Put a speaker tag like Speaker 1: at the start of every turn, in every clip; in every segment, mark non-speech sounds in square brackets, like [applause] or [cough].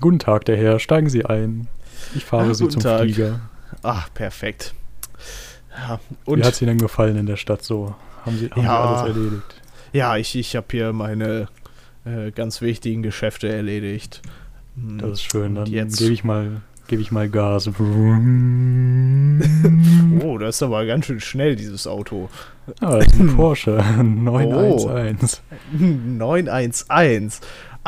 Speaker 1: Guten Tag, der Herr. Steigen Sie ein. Ich fahre
Speaker 2: Ah,
Speaker 1: Sie zum
Speaker 2: Tag.
Speaker 1: Flieger.
Speaker 2: Ach, perfekt. Ja,
Speaker 1: Wie hat es Ihnen denn gefallen in der Stadt so? Haben Sie, haben
Speaker 2: Ja.
Speaker 1: Sie alles erledigt?
Speaker 2: ja, ich, ich habe hier meine äh, ganz wichtigen Geschäfte erledigt. Hm,
Speaker 1: Das ist schön. Dann gebe ich mal, gebe ich mal Gas. [laughs] [laughs]
Speaker 2: Oh, das ist aber ganz schön schnell, dieses Auto.
Speaker 1: Ah, das ist ein [clears throat] Porsche [laughs] 911.
Speaker 2: 911.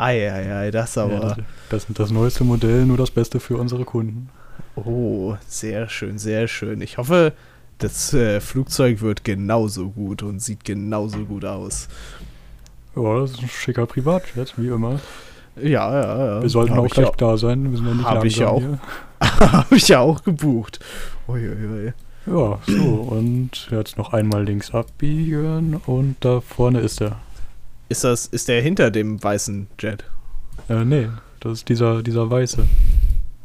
Speaker 2: Eieiei, das
Speaker 1: Ja,
Speaker 2: aber.
Speaker 1: das, das, das neueste Modell, nur das Beste für unsere Kunden.
Speaker 2: Oh, sehr schön, sehr schön. Ich hoffe, das äh, Flugzeug wird genauso gut und sieht genauso gut aus.
Speaker 1: Ja, das ist ein schicker Privatjet, wie immer.
Speaker 2: Ja, ja, ja.
Speaker 1: Wir sollten
Speaker 2: Hab
Speaker 1: auch
Speaker 2: ich
Speaker 1: gleich
Speaker 2: ja,
Speaker 1: da sein. Wir sind ja nicht
Speaker 2: Hab
Speaker 1: langsam
Speaker 2: ich ja auch. [laughs] Habe ich ja auch gebucht. Uiuiui.
Speaker 1: Ja, so. Und jetzt noch einmal links abbiegen und da vorne ist er.
Speaker 2: Ist das, ist der hinter dem weißen Jet?
Speaker 1: Äh, nee, das ist dieser, dieser weiße.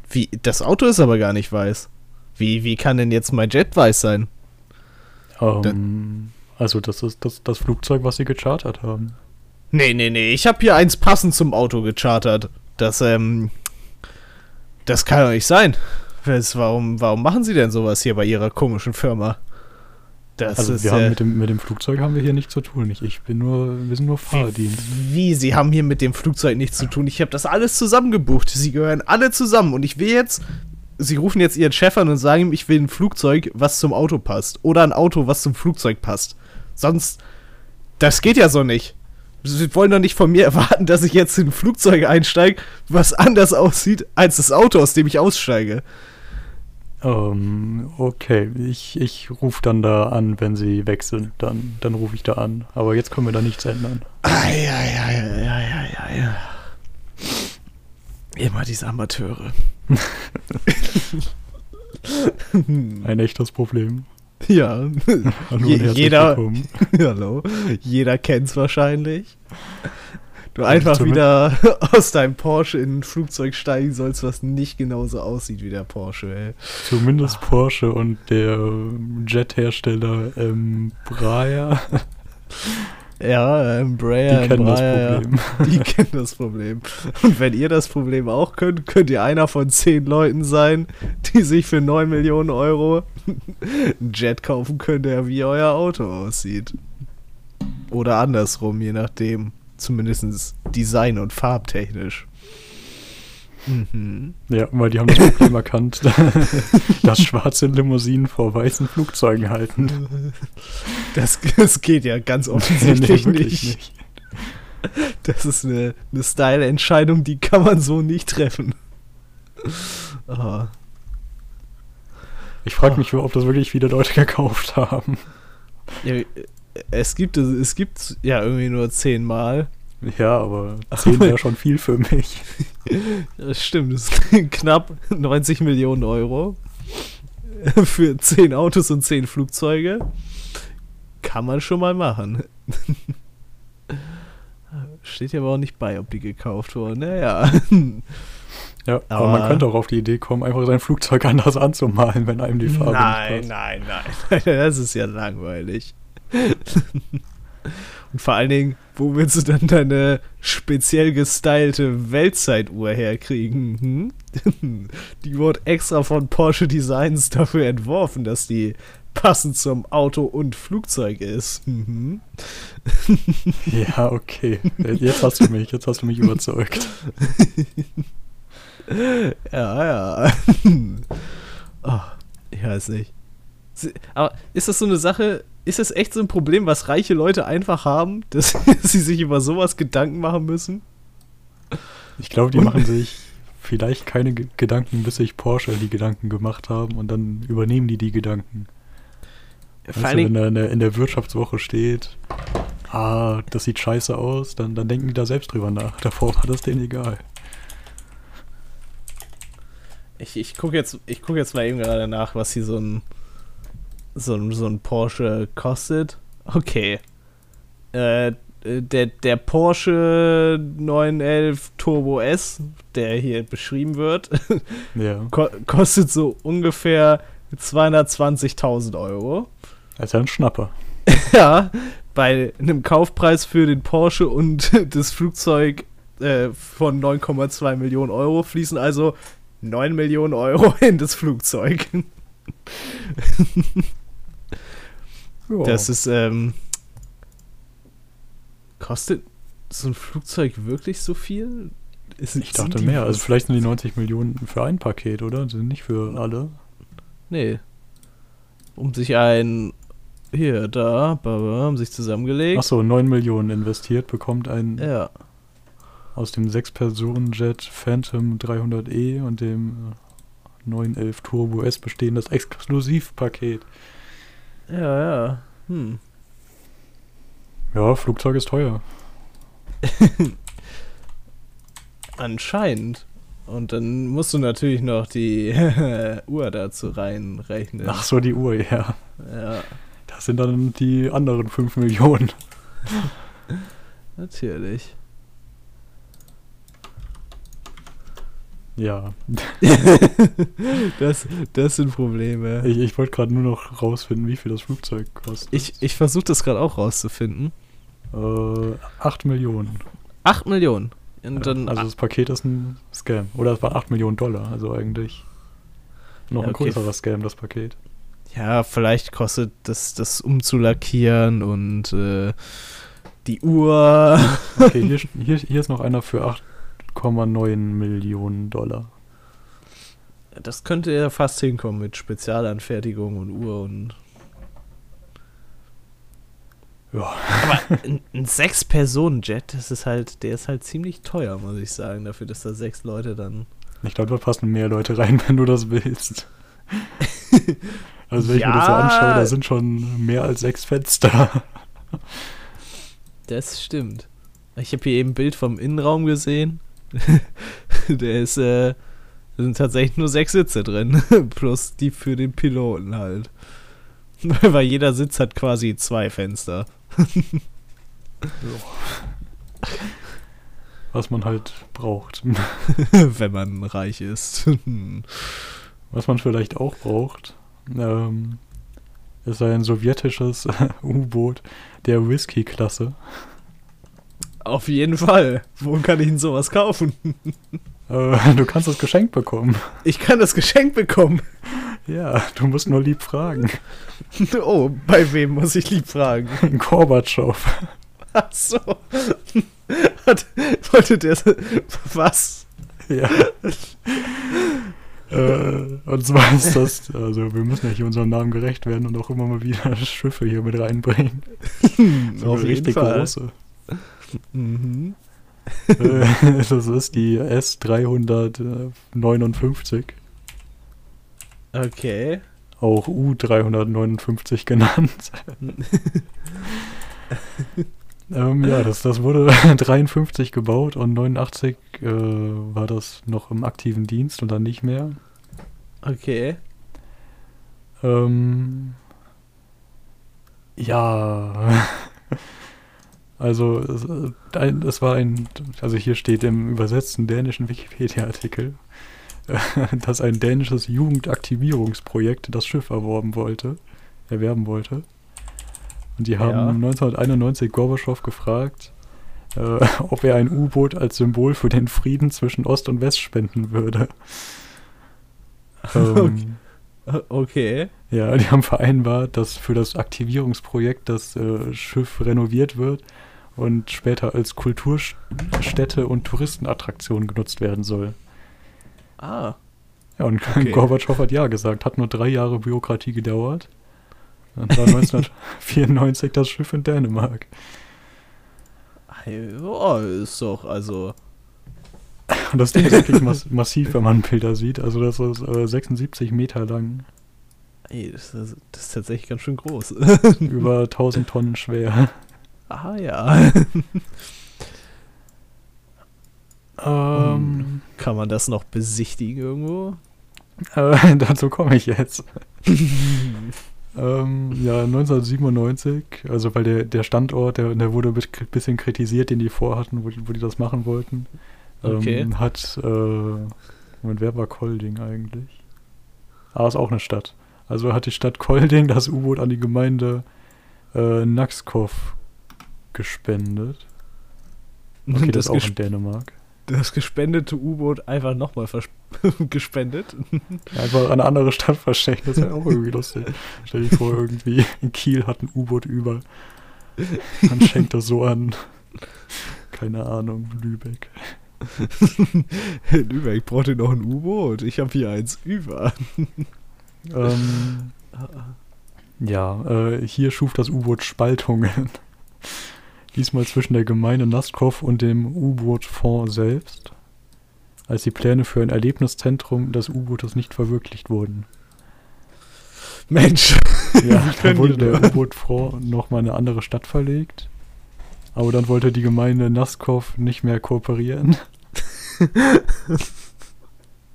Speaker 2: Wie, das Auto ist aber gar nicht weiß. Wie, wie kann denn jetzt mein Jet weiß sein?
Speaker 1: Ähm, also das ist das, das Flugzeug, was sie gechartert haben.
Speaker 2: Nee, nee, nee, ich habe hier eins passend zum Auto gechartert. Das, ähm, das kann doch nicht sein. Was, warum, warum machen sie denn sowas hier bei ihrer komischen Firma? Das
Speaker 1: also
Speaker 2: ist,
Speaker 1: wir haben mit dem, mit dem Flugzeug haben wir hier nichts zu tun. Ich, ich bin nur, wir sind nur Fahrdienst.
Speaker 2: Wie, sie haben hier mit dem Flugzeug nichts zu tun? Ich habe das alles zusammengebucht. Sie gehören alle zusammen. Und ich will jetzt. Sie rufen jetzt ihren Chef an und sagen ihm, ich will ein Flugzeug, was zum Auto passt. Oder ein Auto, was zum Flugzeug passt. Sonst. Das geht ja so nicht. Sie wollen doch nicht von mir [laughs] erwarten, dass ich jetzt in ein Flugzeug einsteige, was anders aussieht als das Auto, aus dem ich aussteige.
Speaker 1: Ähm, okay, ich, ich rufe dann da an, wenn sie weg sind. Dann, dann rufe ich da an. Aber jetzt können wir da nichts ändern.
Speaker 2: Eieieiei. Immer diese Amateure. [laughs]
Speaker 1: Ein echtes Problem.
Speaker 2: Ja.
Speaker 1: Hallo
Speaker 2: Je-
Speaker 1: und herzlich
Speaker 2: jeder-
Speaker 1: willkommen. [laughs]
Speaker 2: Hallo. Jeder kennt's wahrscheinlich. Du einfach wieder [laughs] aus deinem Porsche in ein Flugzeug steigen sollst, was nicht genauso aussieht wie der Porsche, ey.
Speaker 1: Zumindest Porsche und der Jet-Hersteller ähm, Breyer, [laughs]
Speaker 2: Ja, ähm,
Speaker 1: die kennen das
Speaker 2: Breyer,
Speaker 1: Problem. [laughs]
Speaker 2: Die kennen das Problem. Und wenn ihr das Problem auch könnt, könnt ihr einer von zehn Leuten sein, die sich für 9 Millionen Euro einen Jet kaufen können, der wie euer Auto aussieht. Oder andersrum, je nachdem. Zumindest design- und farbtechnisch. Mhm.
Speaker 1: Ja, weil die haben das Problem [laughs] erkannt, [laughs] dass schwarze Limousinen vor weißen Flugzeugen halten. [laughs]
Speaker 2: Das, das geht ja ganz offensichtlich
Speaker 1: wirklich
Speaker 2: nicht. Das ist eine, eine Style-Entscheidung, die kann man so nicht treffen. Ah.
Speaker 1: Ich frage mich, ob das wirklich viele Leute gekauft haben.
Speaker 2: Ja, es gibt es gibt ja irgendwie nur zehnmal.
Speaker 1: Ja, aber 10 wäre schon viel für mich. [laughs]
Speaker 2: Das stimmt, das sind [laughs] knapp 90 Millionen Euro [laughs] für zehn Autos und zehn Flugzeuge. Kann man schon mal machen. Steht ja aber auch nicht bei, ob die gekauft wurden. Naja.
Speaker 1: Ja, aber, man
Speaker 2: Aber-
Speaker 1: könnte auch auf die Idee kommen, einfach sein Flugzeug anders anzumalen, wenn einem die Farbe
Speaker 2: Nein,
Speaker 1: nicht passt.
Speaker 2: nein, nein. Das ist ja langweilig. Und vor allen Dingen, wo willst du dann deine speziell gestylte Weltzeituhr herkriegen? Hm? [laughs] Die wurde extra von Porsche Designs dafür entworfen, dass die passend zum Auto und Flugzeug ist. Mhm. [laughs]
Speaker 1: Ja, okay. Jetzt hast du mich, jetzt hast du mich überzeugt. [laughs]
Speaker 2: Ja, ja. oh, ich weiß nicht. Aber ist das so eine Sache, ist das echt so ein Problem, was reiche Leute einfach haben, [laughs] dass sie sich über sowas Gedanken machen müssen?
Speaker 1: Ich glaube, die machen sich vielleicht keine Ge- Gedanken, bis sich Porsche die Gedanken gemacht haben und dann übernehmen die die Gedanken. Weißt
Speaker 2: Vor
Speaker 1: du, wenn da in der, in der Wirtschaftswoche steht, ah, das sieht scheiße aus, dann, dann denken die da selbst drüber nach. [laughs] Davor war das denen egal.
Speaker 2: ich, ich gucke jetzt, ich guck jetzt mal eben gerade nach, was hier so ein, so ein, so ein Porsche kostet. Okay. Äh, der, der Porsche 911 Turbo S, der hier beschrieben wird, [laughs]
Speaker 1: Ja,
Speaker 2: ko kostet so ungefähr 220.000 Euro.
Speaker 1: ja ein Schnapper. [laughs]
Speaker 2: Ja, bei einem Kaufpreis für den Porsche und [laughs] das Flugzeug äh, von 9,2 Millionen Euro fließen also 9 Millionen Euro in das Flugzeug.
Speaker 1: Ja.
Speaker 2: Das ist, ähm. Kostet so ein Flugzeug wirklich so viel? Ist,
Speaker 1: ich dachte mehr. Also vielleicht sind die 90 Millionen für ein Paket, oder? Sind nicht für alle.
Speaker 2: Nee. Um sich ein. Hier, da, baba, haben sich zusammengelegt.
Speaker 1: Achso, 9 Millionen investiert, bekommt ein
Speaker 2: Ja.
Speaker 1: aus dem 6-Personen-Jet Phantom 300e und dem äh, 911 Turbo S bestehendes Exklusivpaket.
Speaker 2: Ja, ja. Hm.
Speaker 1: Ja, Flugzeug ist teuer. [laughs]
Speaker 2: Anscheinend. Und dann musst du natürlich noch die [laughs] Uhr dazu reinrechnen.
Speaker 1: Ach so, die Uhr, ja.
Speaker 2: Ja,
Speaker 1: Das sind dann die anderen 5 Millionen. [laughs]
Speaker 2: natürlich.
Speaker 1: Ja. [laughs]
Speaker 2: Das, das sind Probleme.
Speaker 1: Ich, ich wollte gerade nur noch rausfinden, wie viel das Flugzeug kostet.
Speaker 2: Ich, ich versuche das gerade auch rauszufinden.
Speaker 1: Äh, 8 Millionen.
Speaker 2: 8 Millionen. Und dann,
Speaker 1: also das Paket ist ein Scam. Oder es waren 8 Millionen Dollar, also eigentlich noch
Speaker 2: Ja,
Speaker 1: ein
Speaker 2: okay.
Speaker 1: größerer Scam, das Paket.
Speaker 2: ja, vielleicht kostet das, das umzulackieren und äh, die Uhr.
Speaker 1: Okay, [laughs] hier, hier, hier ist noch einer für 8,9 Millionen Dollar.
Speaker 2: Das könnte ja fast hinkommen mit Spezialanfertigung und Uhr und.
Speaker 1: Ja.
Speaker 2: Aber ein, ein Sechs-Personen-Jet, das ist halt, der ist halt ziemlich teuer, muss ich sagen, dafür, dass da sechs Leute dann.
Speaker 1: Ich glaube, da passen mehr Leute rein, [laughs] wenn du das willst. Also wenn ich mir das so
Speaker 2: Ja.
Speaker 1: anschaue, da sind schon mehr als sechs Fenster.
Speaker 2: Das stimmt. Ich habe hier eben ein Bild vom Innenraum gesehen. [laughs] der ist, äh, da sind tatsächlich nur sechs Sitze drin. [laughs] Plus die für den Piloten halt. [laughs] Weil jeder Sitz hat quasi zwei Fenster.
Speaker 1: Was man halt braucht.
Speaker 2: Wenn man reich ist.
Speaker 1: Was man vielleicht auch braucht, ähm, ist ein sowjetisches U-Boot der Whisky-Klasse.
Speaker 2: Auf jeden Fall. Wo kann ich denn sowas kaufen?
Speaker 1: Äh, du kannst das geschenkt bekommen.
Speaker 2: Ich kann das Geschenk bekommen.
Speaker 1: Ja, du musst nur lieb fragen.
Speaker 2: Oh, bei wem muss ich lieb fragen?
Speaker 1: Gorbatschow.
Speaker 2: Ach so. Hat, wollte der. Was?
Speaker 1: Ja. äh, und zwar ist das, also wir müssen ja hier unserem Namen gerecht werden und auch immer mal wieder Schiffe hier mit reinbringen. So
Speaker 2: Auf jeden
Speaker 1: richtig
Speaker 2: Fall.
Speaker 1: große.
Speaker 2: Mhm. [laughs]
Speaker 1: Das ist die S359,
Speaker 2: Okay.
Speaker 1: auch U359 genannt. [laughs] ähm, ja, das, das wurde [laughs] 53 gebaut und 89 äh, war das noch im aktiven Dienst und dann nicht mehr.
Speaker 2: Okay.
Speaker 1: Ähm, ja. Also, es, äh, es war ein, also hier steht im übersetzten dänischen Wikipedia-Artikel, [laughs] dass ein dänisches Jugendaktivierungsprojekt das Schiff erworben wollte, erwerben wollte. Und die haben
Speaker 2: Ja.
Speaker 1: 1991 Gorbatschow gefragt, äh, [laughs] ob er ein U-Boot als Symbol für den Frieden zwischen Ost und West spenden würde. [laughs] Ähm,
Speaker 2: Okay.
Speaker 1: ja, die haben vereinbart, dass für das Aktivierungsprojekt das äh, Schiff renoviert wird und später als Kulturstätte und Touristenattraktion genutzt werden soll.
Speaker 2: Ah.
Speaker 1: Ja, und
Speaker 2: Okay. [laughs]
Speaker 1: Gorbatschow hat ja gesagt, hat nur drei Jahre Bürokratie gedauert. Dann war [laughs] 1994 das Schiff in Dänemark.
Speaker 2: Ja, ist doch, also.
Speaker 1: Und das Ding ist wirklich mass massiv, wenn man Bilder sieht. Also das ist äh, 76 Meter lang,
Speaker 2: Ey, das ist, das ist tatsächlich ganz schön groß.
Speaker 1: über 1000 Tonnen schwer.
Speaker 2: Ah ja. [laughs]
Speaker 1: Ähm,
Speaker 2: Kann man das noch besichtigen irgendwo?
Speaker 1: äh, [laughs] dazu komme ich jetzt. [laughs] Ähm, ja, 1997, also weil der, der Standort, der, der wurde ein bisschen kritisiert, den die vorhatten, wo die, wo die das machen wollten. Ähm,
Speaker 2: Okay.
Speaker 1: Hat, äh, Moment, wer war Kolding eigentlich? Ah, ist auch eine Stadt. Also hat die Stadt Kolding das U-Boot an die Gemeinde äh, Naxkov gespendet. [laughs] Okay, das,
Speaker 2: das,
Speaker 1: auch in Dänemark.
Speaker 2: das gespendete U-Boot einfach nochmal [laughs] gespendet.
Speaker 1: Einfach an eine andere Stadt verschenken, das wäre auch irgendwie lustig. Stell dir vor, irgendwie in Kiel hat ein U-Boot über. Man schenkt das so an, keine Ahnung, Lübeck. [laughs]
Speaker 2: Lübeck braucht ihr noch ein U-Boot. Ich habe hier eins über.
Speaker 1: Ähm, ja, äh, hier schuf das U-Boot Spaltungen. Diesmal zwischen der Gemeinde Naskov und dem U-Boot-Fonds selbst, als die Pläne für ein Erlebniszentrum des U-Bootes nicht verwirklicht wurden.
Speaker 2: Mensch.
Speaker 1: Ja, [laughs] da wurde der? U-Boot-Fonds nochmal in eine andere Stadt verlegt. Aber dann wollte die Gemeinde Naskov nicht mehr kooperieren.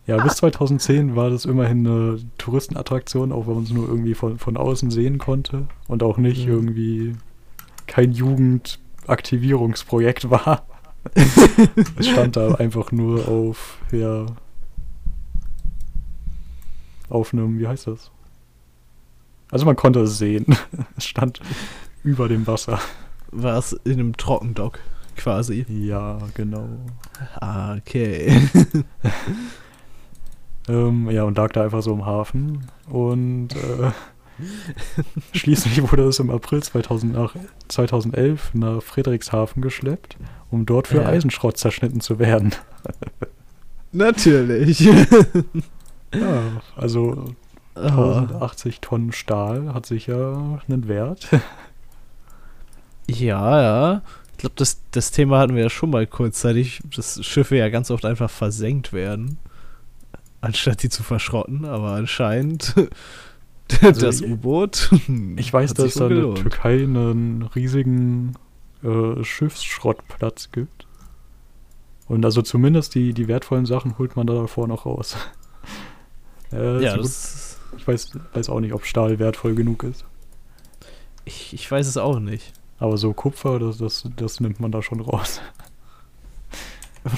Speaker 1: Ja, bis 2010 war das immerhin eine Touristenattraktion, auch wenn man es nur irgendwie von, von außen sehen konnte. Und auch nicht
Speaker 2: Mhm.
Speaker 1: irgendwie kein Jugendaktivierungsprojekt war. [laughs] es stand da einfach nur auf, ja, auf einem, wie heißt das? Also man konnte es sehen. [laughs] es stand über dem Wasser.
Speaker 2: War es in einem Trockendock quasi.
Speaker 1: Ja, genau.
Speaker 2: Okay. [laughs]
Speaker 1: Ähm, ja, und lag da einfach so im Hafen. Und äh, [laughs] schließlich wurde es im April 2000 nach, 2011 nach Friedrichshafen geschleppt, um dort für
Speaker 2: Ja.
Speaker 1: Eisenschrott zerschnitten zu werden. [laughs]
Speaker 2: Natürlich. [laughs]
Speaker 1: Ja, also
Speaker 2: oh.
Speaker 1: 1080 Tonnen Stahl hat sicher einen Wert.
Speaker 2: Ja, ja. Ich glaube, das, das Thema hatten wir ja schon mal kurzzeitig, dass Schiffe ja ganz oft einfach versenkt werden, anstatt die zu verschrotten. Aber anscheinend [laughs]
Speaker 1: Also ich-
Speaker 2: U-Boot. [laughs]
Speaker 1: Ich weiß, dass da
Speaker 2: wohl
Speaker 1: in der. Türkei einen riesigen äh, Schiffsschrottplatz gibt. Und also zumindest die, die wertvollen Sachen holt man da davor noch raus. [laughs] äh,
Speaker 2: Ja, das,
Speaker 1: ich weiß, weiß auch nicht, ob Stahl wertvoll genug ist.
Speaker 2: ich, ich weiß es auch nicht.
Speaker 1: Aber so Kupfer, das, das, das nimmt man da schon raus.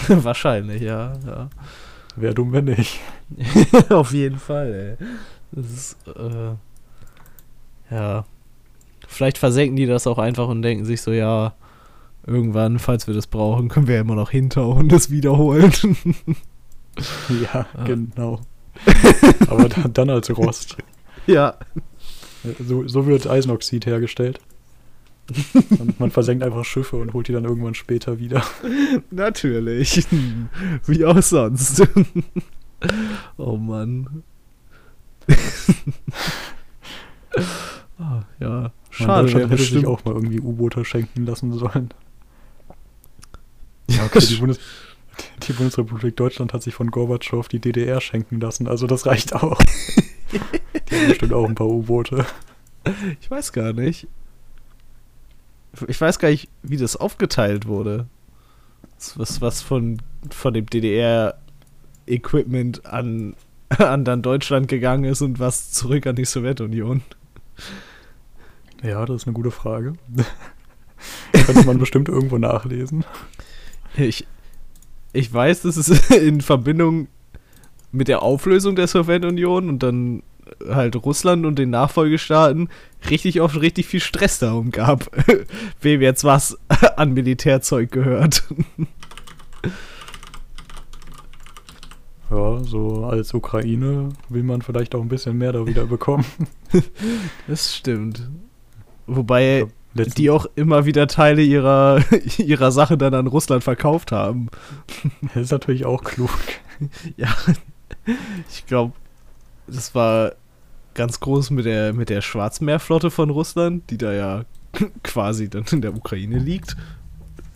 Speaker 2: Wahrscheinlich, ja. ja.
Speaker 1: Wäre dumm, wenn nicht.
Speaker 2: Auf jeden Fall, ey. Das ist, äh, ja. Vielleicht versenken die das auch einfach und denken sich so, ja, irgendwann, falls wir das brauchen, können wir ja immer noch hinterhauen und das wiederholen. [laughs]
Speaker 1: Ja,
Speaker 2: Ah.
Speaker 1: genau. [laughs] Aber dann, dann als Rost.
Speaker 2: ja.
Speaker 1: So, so wird Eisenoxid hergestellt. [laughs] Man, man versenkt einfach Schiffe und holt die dann irgendwann später wieder.
Speaker 2: Natürlich. Wie auch sonst. oh Mann. Ah, ja,
Speaker 1: Man,
Speaker 2: schade.
Speaker 1: Deutschland
Speaker 2: Wäre
Speaker 1: hätte sich auch mal irgendwie U-Boote schenken lassen sollen. Ja, [laughs] okay, die, Bundes die Bundesrepublik Deutschland hat sich von Gorbatschow die DDR schenken lassen, also das reicht auch. [laughs] die haben bestimmt auch ein paar U-Boote.
Speaker 2: ich weiß gar nicht. Ich weiß gar nicht, wie das aufgeteilt wurde. Was, was von, von dem DDR-Equipment an, [laughs] an dann Deutschland gegangen ist und was zurück an die Sowjetunion.
Speaker 1: Ja, das ist eine gute Frage. [laughs] Könnte man bestimmt irgendwo nachlesen.
Speaker 2: Ich, ich weiß, dass es [laughs] in Verbindung mit der Auflösung der Sowjetunion und dann halt Russland und den Nachfolgestaaten richtig oft richtig viel Stress darum gab, wem jetzt was an Militärzeug gehört.
Speaker 1: Ja, so als Ukraine will man vielleicht auch ein bisschen mehr da wieder bekommen. [laughs]
Speaker 2: Das stimmt. Wobei
Speaker 1: Letzten-
Speaker 2: die auch immer wieder Teile ihrer, [laughs] ihrer Sache dann an Russland verkauft haben.
Speaker 1: Das ist natürlich auch klug. [laughs]
Speaker 2: Ja, ich glaube, das war ganz groß mit der, mit der Schwarzmeerflotte von Russland, die da ja quasi dann in der Ukraine liegt.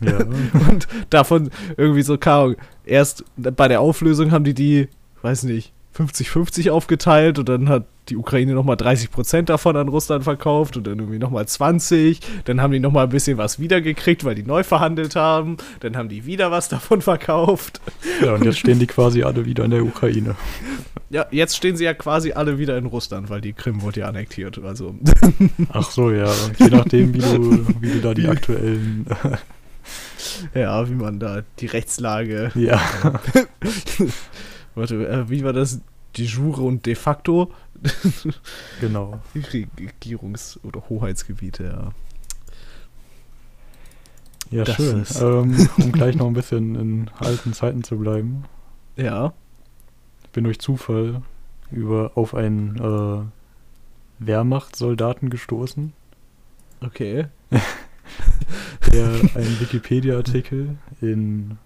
Speaker 1: Ja, [laughs]
Speaker 2: Und davon irgendwie so, keine erst bei der Auflösung haben die die, weiß nicht, 50-50 aufgeteilt und dann hat die Ukraine nochmal 30% davon an Russland verkauft und dann irgendwie nochmal 20. Dann haben die nochmal ein bisschen was wiedergekriegt, weil die neu verhandelt haben. Dann haben die wieder was davon [laughs] verkauft.
Speaker 1: ja, und jetzt stehen die quasi alle wieder in der Ukraine.
Speaker 2: Ja, jetzt stehen sie ja quasi alle wieder in Russland, weil die Krim wurde ja annektiert. Also,
Speaker 1: Ach so, ja. Je nachdem, wie du, wie du da die [laughs] aktuellen. [laughs]
Speaker 2: ja, wie man da die Rechtslage.
Speaker 1: ja. [laughs]
Speaker 2: Warte, äh, wie war das? De jure und de facto? [laughs]
Speaker 1: Genau.
Speaker 2: Die Regierungs- oder Hoheitsgebiete, ja.
Speaker 1: Ja,
Speaker 2: Das
Speaker 1: schön.
Speaker 2: ist-
Speaker 1: Ähm, um gleich noch ein bisschen in alten Zeiten zu bleiben.
Speaker 2: Ja.
Speaker 1: Ich bin durch Zufall über auf einen äh, Wehrmachtssoldaten gestoßen,
Speaker 2: Okay.
Speaker 1: Der einen Wikipedia-Artikel in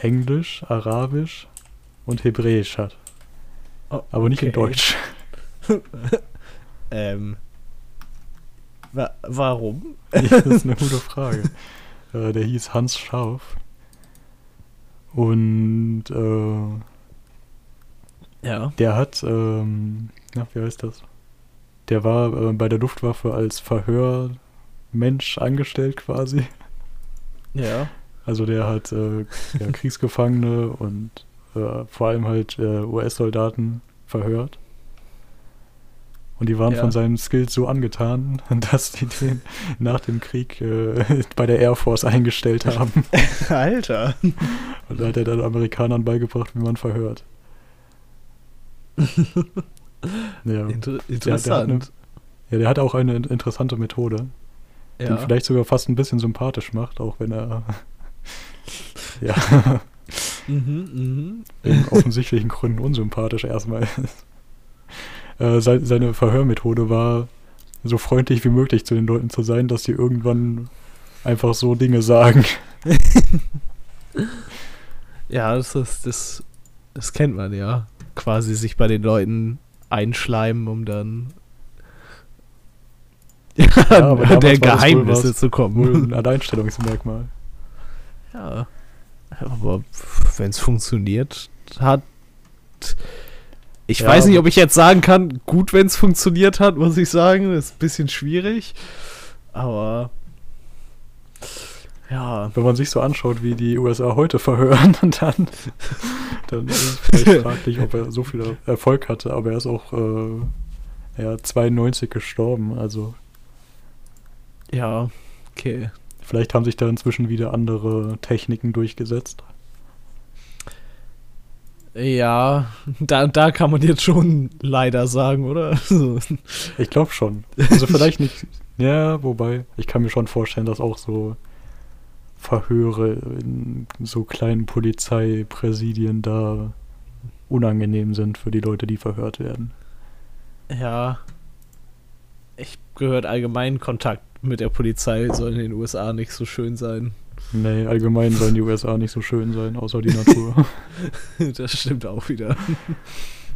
Speaker 1: Englisch, Arabisch und Hebräisch hat.
Speaker 2: Oh,
Speaker 1: Aber nicht in
Speaker 2: okay.
Speaker 1: Deutsch. [laughs]
Speaker 2: Ähm. Wa warum? [laughs]
Speaker 1: das ist eine gute [laughs] Frage. Äh, der hieß Hans Scharf. Und äh,
Speaker 2: Ja.
Speaker 1: der hat, ähm, na, wie heißt das? Der war äh, bei der Luftwaffe als Verhörmensch angestellt quasi.
Speaker 2: Ja.
Speaker 1: Also der hat äh, ja, [laughs] Kriegsgefangene und äh, vor allem halt äh, US-Soldaten verhört. Und die waren
Speaker 2: Ja.
Speaker 1: von seinen Skills so angetan, [laughs] dass die den nach dem Krieg äh, [laughs] bei der Air Force eingestellt haben.
Speaker 2: Alter.
Speaker 1: Und da hat er dann Amerikanern beigebracht, wie man verhört. ja.
Speaker 2: Inter
Speaker 1: Der, der, hat eine,
Speaker 2: interessant.
Speaker 1: ja, der hat auch eine in- interessante Methode,
Speaker 2: Ja.
Speaker 1: vielleicht sogar fast ein bisschen sympathisch macht, auch wenn er [laughs] ja
Speaker 2: Mhm,
Speaker 1: in offensichtlichen Gründen unsympathisch erstmal ist. Äh, sei, seine Verhörmethode war, so freundlich wie möglich zu den Leuten zu sein, dass sie irgendwann einfach so Dinge sagen.
Speaker 2: mhm. [laughs] Ja, das ist, das, das kennt man ja. Quasi sich bei den Leuten einschleimen, um dann
Speaker 1: Ja, damals
Speaker 2: der Geheimnisse zu kommen.
Speaker 1: Ein Alleinstellungsmerkmal.
Speaker 2: Ja. Aber wenn es funktioniert hat. Ich
Speaker 1: Ja,
Speaker 2: weiß nicht, ob ich jetzt sagen kann, gut, wenn es funktioniert hat, muss ich sagen. Das ist ein bisschen schwierig. Aber. Ja.
Speaker 1: Wenn man sich so anschaut, wie die USA heute verhören, [laughs] dann, dann ist es vielleicht fraglich, ob er so viel Erfolg hatte. Aber er ist auch äh, ja, 92 gestorben. Also
Speaker 2: Ja. Okay.
Speaker 1: vielleicht haben sich da inzwischen wieder andere Techniken durchgesetzt.
Speaker 2: Ja, da, da kann man jetzt schon leider sagen, oder? [laughs]
Speaker 1: Ich glaube schon. Also vielleicht nicht. [laughs] Ja, wobei, ich kann mir schon vorstellen, dass auch so Verhöre in so kleinen Polizeipräsidien da unangenehm sind für die Leute, die verhört werden.
Speaker 2: Ja. Ich gehört allgemein Kontakt mit der Polizei soll in den USA nicht so schön sein.
Speaker 1: Nee, allgemein sollen die USA nicht so schön sein, außer die Natur. [laughs]
Speaker 2: Das stimmt auch wieder.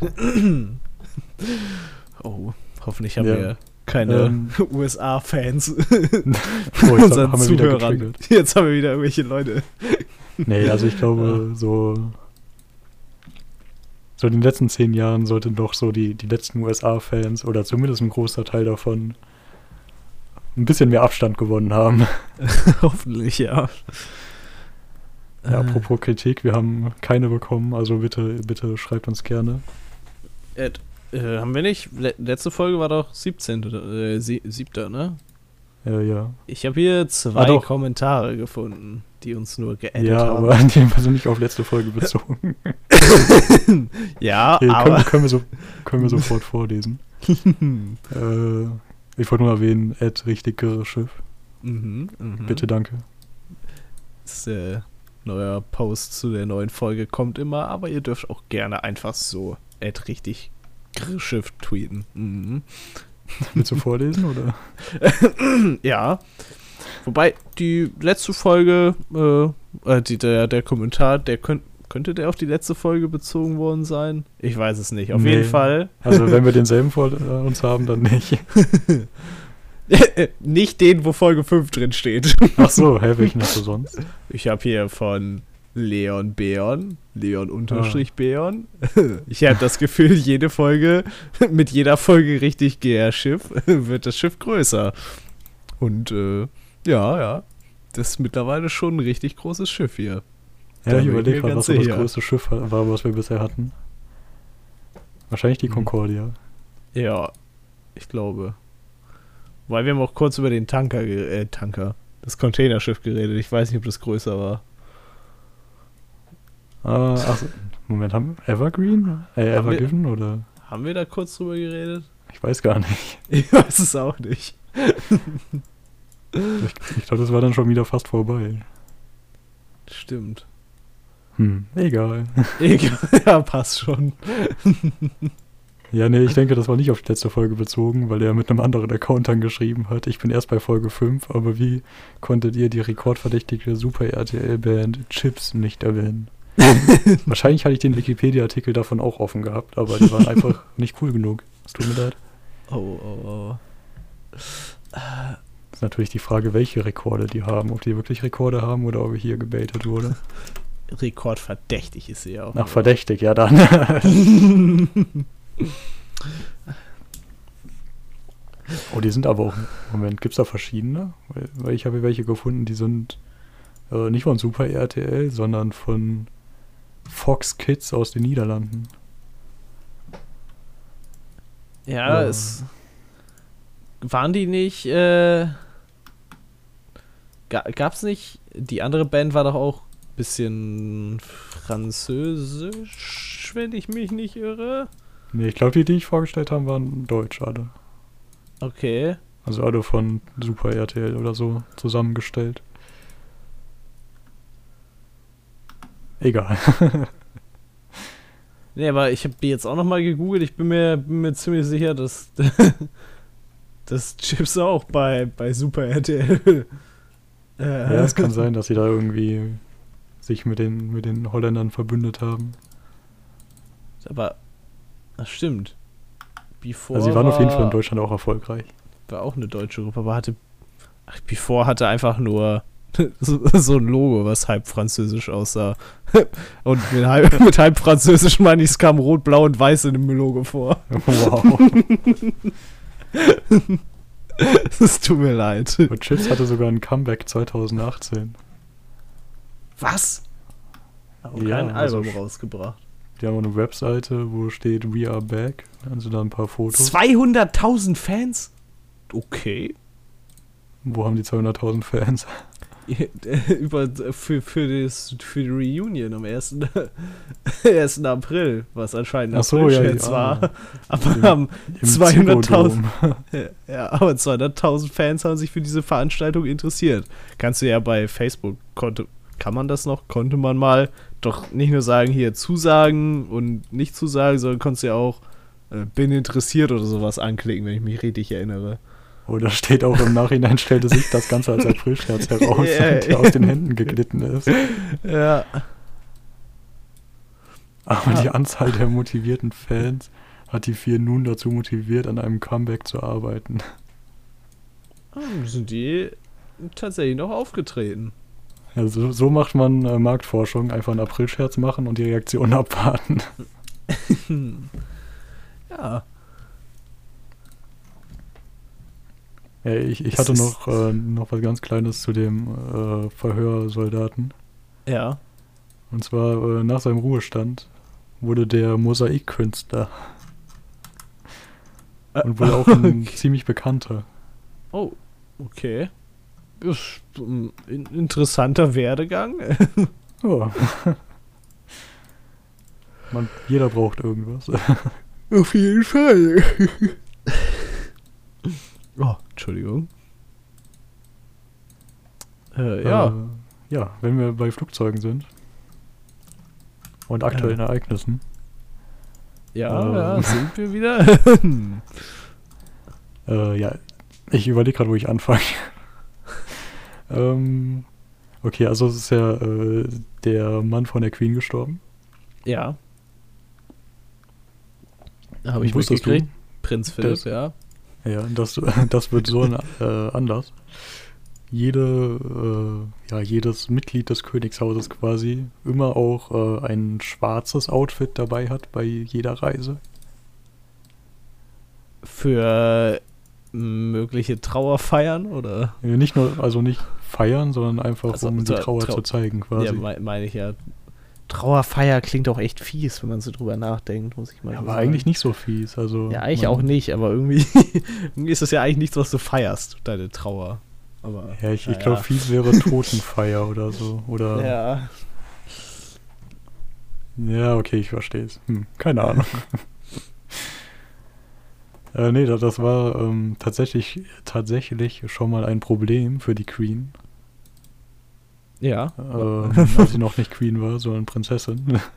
Speaker 2: [clears throat] oh, hoffentlich haben
Speaker 1: Ja.
Speaker 2: wir keine
Speaker 1: Ähm. [laughs]
Speaker 2: USA-Fans [laughs]
Speaker 1: Oh, jetzt
Speaker 2: unseren
Speaker 1: haben wir
Speaker 2: Zuhörern. Jetzt haben wir wieder irgendwelche Leute.
Speaker 1: Nee, also ich glaube, so, so in den letzten zehn Jahren sollten doch so die, die letzten USA-Fans oder zumindest ein großer Teil davon ein bisschen mehr Abstand gewonnen haben. [laughs]
Speaker 2: Hoffentlich, ja.
Speaker 1: Ja,
Speaker 2: Äh,
Speaker 1: apropos Kritik, wir haben keine bekommen, also bitte, bitte schreibt uns gerne.
Speaker 2: Äh, äh, haben wir nicht? Le letzte Folge war doch 17. oder, Äh, sie 7. ne?
Speaker 1: Äh, ja.
Speaker 2: Ich habe hier zwei
Speaker 1: Ah.
Speaker 2: Kommentare gefunden, die uns nur geaddet
Speaker 1: Ja,
Speaker 2: haben.
Speaker 1: aber [laughs] die sind nicht auf letzte Folge bezogen. [laughs]
Speaker 2: ja,
Speaker 1: Okay, können,
Speaker 2: aber.
Speaker 1: wir- können, wir so, können wir sofort vorlesen. Äh, ich wollte nur erwähnen, Ed, richtig girre Schiff.
Speaker 2: mhm, mhm.
Speaker 1: Bitte, danke.
Speaker 2: Das, äh, neuer Post zu der neuen Folge kommt immer, aber ihr dürft auch gerne einfach so Ed richtig Schiff tweeten. Mhm.
Speaker 1: Willst du vorlesen, oder? [laughs]
Speaker 2: Ja. Wobei, die letzte Folge, äh, äh, die, der, der Kommentar, der könnt, könnte der auf die letzte Folge bezogen worden sein? Ich weiß es nicht. Auf
Speaker 1: Nee.
Speaker 2: jeden Fall.
Speaker 1: Also, wenn wir denselben vor äh, uns haben, dann nicht. [laughs]
Speaker 2: nicht den, wo Folge 5 drin steht.
Speaker 1: Ach so, hä, welchen hast du sonst?
Speaker 2: Ich habe hier von Leon Beon, Leon
Speaker 1: Ah.
Speaker 2: unterstrich Beon. [laughs] Ich habe das Gefühl, jede Folge, [laughs] mit jeder Folge richtig GR-Schiff, wird das Schiff größer. Und äh, ja, ja, das ist mittlerweile schon ein richtig großes Schiff hier.
Speaker 1: Ja, ich überlege gerade, was so das größte Schiff war, was wir bisher hatten. Wahrscheinlich die
Speaker 2: Hm.
Speaker 1: Concordia.
Speaker 2: Ja, ich glaube. Weil wir haben auch kurz über den Tanker, äh, Tanker, das Containerschiff geredet. Ich weiß nicht, ob das größer war.
Speaker 1: Ah, ach, Moment, haben wir Evergreen? Äh,
Speaker 2: Haben wir-
Speaker 1: Evergiven oder?
Speaker 2: Haben wir da kurz drüber geredet?
Speaker 1: Ich weiß gar nicht. [laughs]
Speaker 2: Ich weiß es auch nicht.
Speaker 1: Ich, ich glaube, das war dann schon wieder fast vorbei.
Speaker 2: Stimmt.
Speaker 1: Hm, egal. [laughs]
Speaker 2: Egal, [laughs] ja, passt schon. [laughs]
Speaker 1: Ja, nee, ich denke, das war nicht auf die letzte Folge bezogen, weil er mit einem anderen Account dann geschrieben hat. Ich bin erst bei Folge 5, aber wie konntet ihr die rekordverdächtige Super RTL-Band Chips nicht erwähnen? Wahrscheinlich hatte ich den Wikipedia-Artikel davon auch offen gehabt, aber die waren einfach nicht cool genug. Es tut mir leid.
Speaker 2: Oh, oh, oh.
Speaker 1: Das ist natürlich die Frage, welche Rekorde die haben. Ob die wirklich Rekorde haben oder ob hier gebaitet wurde.
Speaker 2: Rekordverdächtig ist sie ja auch.
Speaker 1: Ach, verdächtig, ja dann. [laughs] oh, die sind aber auch. Moment, gibt es da verschiedene? Weil, weil ich habe hier welche gefunden, die sind äh, nicht von Super RTL, sondern von Fox Kids aus den Niederlanden.
Speaker 2: Ja,
Speaker 1: Ja.
Speaker 2: es. Waren die nicht. Äh, ga, gab's nicht. Die andere Band war doch auch bisschen französisch, wenn ich mich nicht irre.
Speaker 1: Nee, ich glaube, die, die ich vorgestellt habe, waren deutsch alle.
Speaker 2: Okay.
Speaker 1: Also alle von Super RTL oder so zusammengestellt. Egal. [laughs]
Speaker 2: Nee, aber ich habe die jetzt auch nochmal gegoogelt. Ich bin mir, bin mir ziemlich sicher, dass. [laughs] dass Chips auch bei, bei Super RTL. Äh,
Speaker 1: Ja, es kann sein, dass sie da irgendwie sich mit den, mit den Holländern verbündet haben.
Speaker 2: Aber. Das stimmt. Before
Speaker 1: Also sie waren auf jeden Fall in
Speaker 2: war-
Speaker 1: Deutschland auch erfolgreich.
Speaker 2: war auch eine deutsche Gruppe, aber hatte. Ach, Before hatte einfach nur so, [laughs] so ein Logo, was halb französisch aussah. [laughs] Und mit halb, [laughs] mit halb französisch meine ich, es kam rot, blau und weiß in dem Logo vor.
Speaker 1: Wow.
Speaker 2: Es tut mir leid.
Speaker 1: Und Chips hatte sogar ein Comeback 2018.
Speaker 2: Was? Auch
Speaker 1: Ja,
Speaker 2: kein
Speaker 1: also
Speaker 2: Album
Speaker 1: sch-
Speaker 2: rausgebracht.
Speaker 1: Die haben auch eine Webseite, wo steht We are back. Also da ein paar Fotos.
Speaker 2: 200.000 Fans? Okay.
Speaker 1: Wo haben die 200.000 Fans? [laughs]
Speaker 2: Über, für, für, das, für die Reunion am 1. 1. [laughs] April, was anscheinend
Speaker 1: Ach so, ja,
Speaker 2: Aprilscherz
Speaker 1: ja.
Speaker 2: war. [laughs] Aber
Speaker 1: Im-
Speaker 2: haben
Speaker 1: Im
Speaker 2: 200.000.
Speaker 1: Zirkodom.
Speaker 2: Ja, aber 200.000 Fans haben sich für diese Veranstaltung interessiert. Kannst du ja bei Facebook, konnte, kann man das noch? Konnte man mal doch nicht nur sagen, hier zusagen und nicht zusagen, sondern konntest ja auch äh, bin interessiert oder sowas anklicken, wenn ich mich richtig erinnere.
Speaker 1: Oh, da steht auch im Nachhinein, stellte sich das Ganze als Aprilscherz heraus,
Speaker 2: Ja,
Speaker 1: und der aus den Händen geglitten ist.
Speaker 2: Ja.
Speaker 1: Aber
Speaker 2: Ah.
Speaker 1: die Anzahl der motivierten Fans hat die vier nun dazu motiviert, an einem Comeback zu arbeiten.
Speaker 2: Hm, Sind die tatsächlich noch aufgetreten?
Speaker 1: Ja, so, macht man äh, Marktforschung, einfach einen Aprilscherz machen und die Reaktion [laughs] abwarten. [laughs]
Speaker 2: Ja.
Speaker 1: Ja, ich, ich hatte noch, äh, noch was ganz Kleines zu dem äh, Verhörsoldaten.
Speaker 2: Ja.
Speaker 1: Und zwar äh, nach seinem Ruhestand wurde der Mosaikkünstler und wohl auch ein [laughs]
Speaker 2: Okay.
Speaker 1: ziemlich bekannter.
Speaker 2: Oh, okay. Ist ein in- interessanter Werdegang.
Speaker 1: Ja. [laughs] Man, jeder braucht irgendwas. [laughs]
Speaker 2: Auf jeden Fall. [laughs] oh, Entschuldigung. Äh, ja.
Speaker 1: Äh, ja, wenn wir bei Flugzeugen sind und aktuellen Ereignissen.
Speaker 2: ja,
Speaker 1: äh,
Speaker 2: ja, sind wir wieder.
Speaker 1: Äh, ja, ich überlege gerade, wo ich anfange. Ähm, okay, also es ist ja äh, der Mann von der Queen gestorben.
Speaker 2: ja. Habe ich
Speaker 1: Wusstest du?
Speaker 2: mitgekriegt. Prinz Philipp,
Speaker 1: Das-
Speaker 2: ja.
Speaker 1: Ja, das, [laughs] das wird so äh, anders. Jede, äh, ja, jedes Mitglied des Königshauses quasi immer auch äh, ein schwarzes Outfit dabei hat bei jeder Reise.
Speaker 2: Für mögliche Trauerfeiern oder?
Speaker 1: Äh, Nicht nur, also nicht feiern, sondern einfach
Speaker 2: Also,
Speaker 1: um die
Speaker 2: Trau-
Speaker 1: Trauer
Speaker 2: Trau-
Speaker 1: zu zeigen quasi.
Speaker 2: Ja, meine mein ich ja. Trauerfeier klingt auch echt fies, wenn man so drüber nachdenkt, muss ich mal
Speaker 1: Ja,
Speaker 2: so
Speaker 1: aber
Speaker 2: sagen.
Speaker 1: eigentlich nicht so fies. Also
Speaker 2: Ja, eigentlich auch nicht, aber irgendwie, [laughs] irgendwie ist das ja eigentlich nichts, was du feierst, deine Trauer. Aber,
Speaker 1: Ja, ich, ich glaube, fies wäre [laughs] Totenfeier oder so. Oder. Ja,
Speaker 2: Ja,
Speaker 1: okay, ich verstehe es. Hm, keine Ahnung. [laughs] Äh, nee, das, das war ähm, tatsächlich, tatsächlich schon mal ein Problem für die Queen,
Speaker 2: Ja.
Speaker 1: äh, als sie noch nicht Queen war, sondern Prinzessin. [laughs]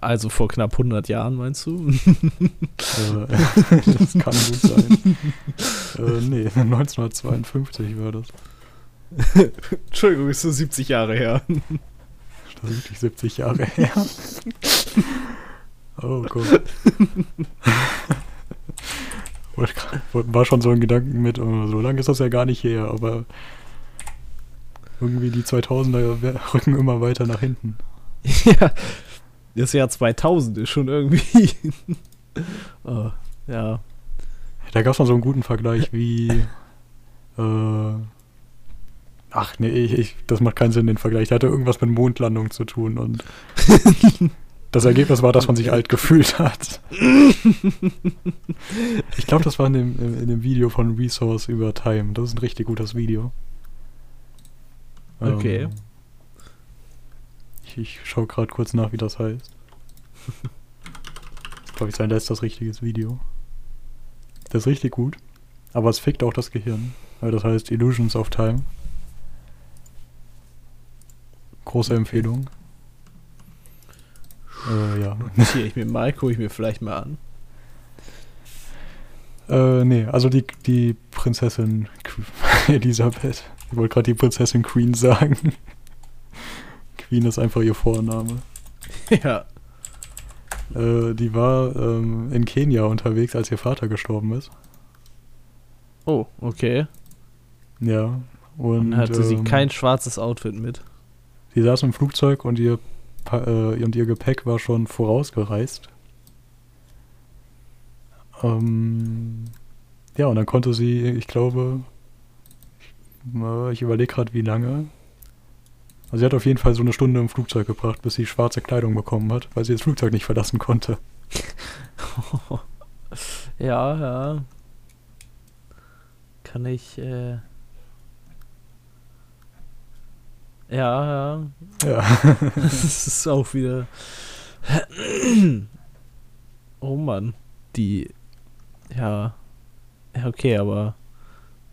Speaker 2: Also vor knapp 100 Jahren, meinst du?
Speaker 1: äh, [laughs] das kann gut sein. [laughs] äh, nee, 1952 war das.
Speaker 2: Entschuldigung, ist so 70 Jahre her.
Speaker 1: Das ist wirklich 70 Jahre her. Oh Gott. War schon so ein Gedanken mit, oh, so lange ist das ja gar nicht her, aber irgendwie die 2000er wer- [laughs] rücken immer weiter nach hinten. [laughs]
Speaker 2: ja. Das Jahr 2000 ist schon irgendwie. oh, [laughs] ja.
Speaker 1: Da gab es mal so einen guten Vergleich wie. Äh, ach nee, ich, ich, das macht keinen Sinn, den Vergleich. Der hatte irgendwas mit Mondlandung zu tun und das Ergebnis war, dass man sich alt gefühlt hat. Ich glaube, das war in dem, in dem Video von Resource über Time. Das ist ein richtig gutes Video.
Speaker 2: Okay.
Speaker 1: Ähm, ich ich schaue gerade kurz nach, wie das heißt. Das ist, glaube ich, sein letztes richtiges Video. Das ist richtig gut. Aber es fickt auch das Gehirn. Weil das heißt Illusions of Time. Große Empfehlung. Äh, ja. [laughs]
Speaker 2: Notiere ich mir mal, gucke ich mir vielleicht mal an.
Speaker 1: Äh, nee, also die, die Prinzessin [laughs] Elisabeth. Ich wollte gerade die Prinzessin Queen sagen. [laughs] Queen ist einfach ihr Vorname.
Speaker 2: ja.
Speaker 1: Äh, die war ähm, in Kenia unterwegs, als ihr Vater gestorben ist.
Speaker 2: Oh, okay.
Speaker 1: Ja. Und,
Speaker 2: Und hatte sie
Speaker 1: ähm,
Speaker 2: kein schwarzes Outfit mit.
Speaker 1: Sie saß im Flugzeug und ihr, äh, und ihr Gepäck war schon vorausgereist. Ähm, ja, und dann konnte sie, ich glaube, ich überlege gerade, wie lange. Also sie hat auf jeden Fall so eine Stunde im Flugzeug gebracht, bis sie schwarze Kleidung bekommen hat, weil sie das Flugzeug nicht verlassen konnte. [laughs]
Speaker 2: ja, ja. Kann ich, äh. Ja, ja.
Speaker 1: Ja. [laughs] [laughs]
Speaker 2: Das ist auch wieder. [clears throat] Oh Mann. Die. Ja. Ja, okay, aber.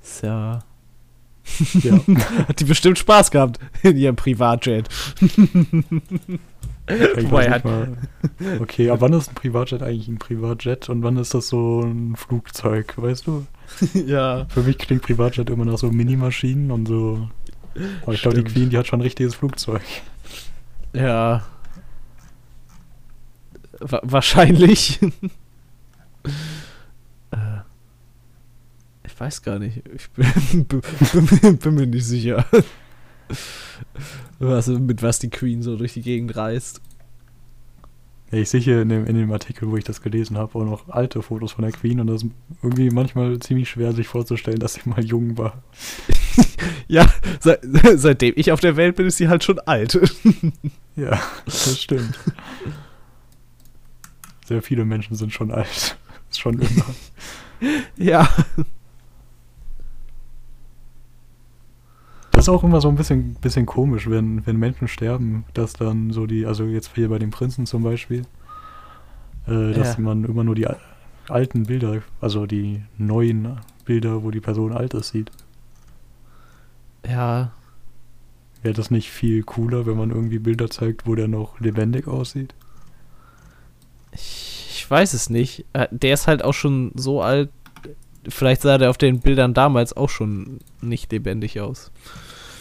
Speaker 2: Ist ja.
Speaker 1: ja. [laughs]
Speaker 2: Hat die bestimmt Spaß gehabt in ihrem Privatjet. Wobei hat-.
Speaker 1: Okay, aber wann ist ein Privatjet eigentlich ein Privatjet und wann ist das so ein Flugzeug, weißt du?
Speaker 2: ja.
Speaker 1: Für mich klingt Privatjet immer nach so Minimaschinen und so. Aber ich glaube, die. Queen, die hat schon ein richtiges Flugzeug.
Speaker 2: Ja. Wa wahrscheinlich. [laughs] Äh, ich weiß gar nicht. Ich bin, [laughs] bin, bin mir nicht sicher. [laughs] Was, mit was die Queen so durch die Gegend reist.
Speaker 1: Ja, ich sehe hier in dem, in dem Artikel, wo ich das gelesen habe, auch noch alte Fotos von der Queen und das ist irgendwie manchmal ziemlich schwer, sich vorzustellen, dass sie mal jung war. [laughs]
Speaker 2: Ja, se seitdem ich auf der Welt bin, ist sie halt schon alt. [laughs]
Speaker 1: Ja, das stimmt. Sehr viele Menschen sind schon alt. [laughs] Ist schon immer.
Speaker 2: ja.
Speaker 1: Ist auch immer so ein bisschen, bisschen komisch, wenn, wenn Menschen sterben, dass dann so die, also jetzt hier bei den Prinzen zum Beispiel, äh, dass
Speaker 2: Ja.
Speaker 1: man immer nur die al- alten Bilder, also die neuen Bilder, wo die Person alt ist, sieht.
Speaker 2: Ja.
Speaker 1: Wäre das nicht viel cooler, wenn man irgendwie Bilder zeigt, wo der noch lebendig aussieht?
Speaker 2: Ich, ich weiß es nicht. Äh, Der ist halt auch schon so alt. Vielleicht sah der auf den Bildern damals auch schon nicht lebendig aus.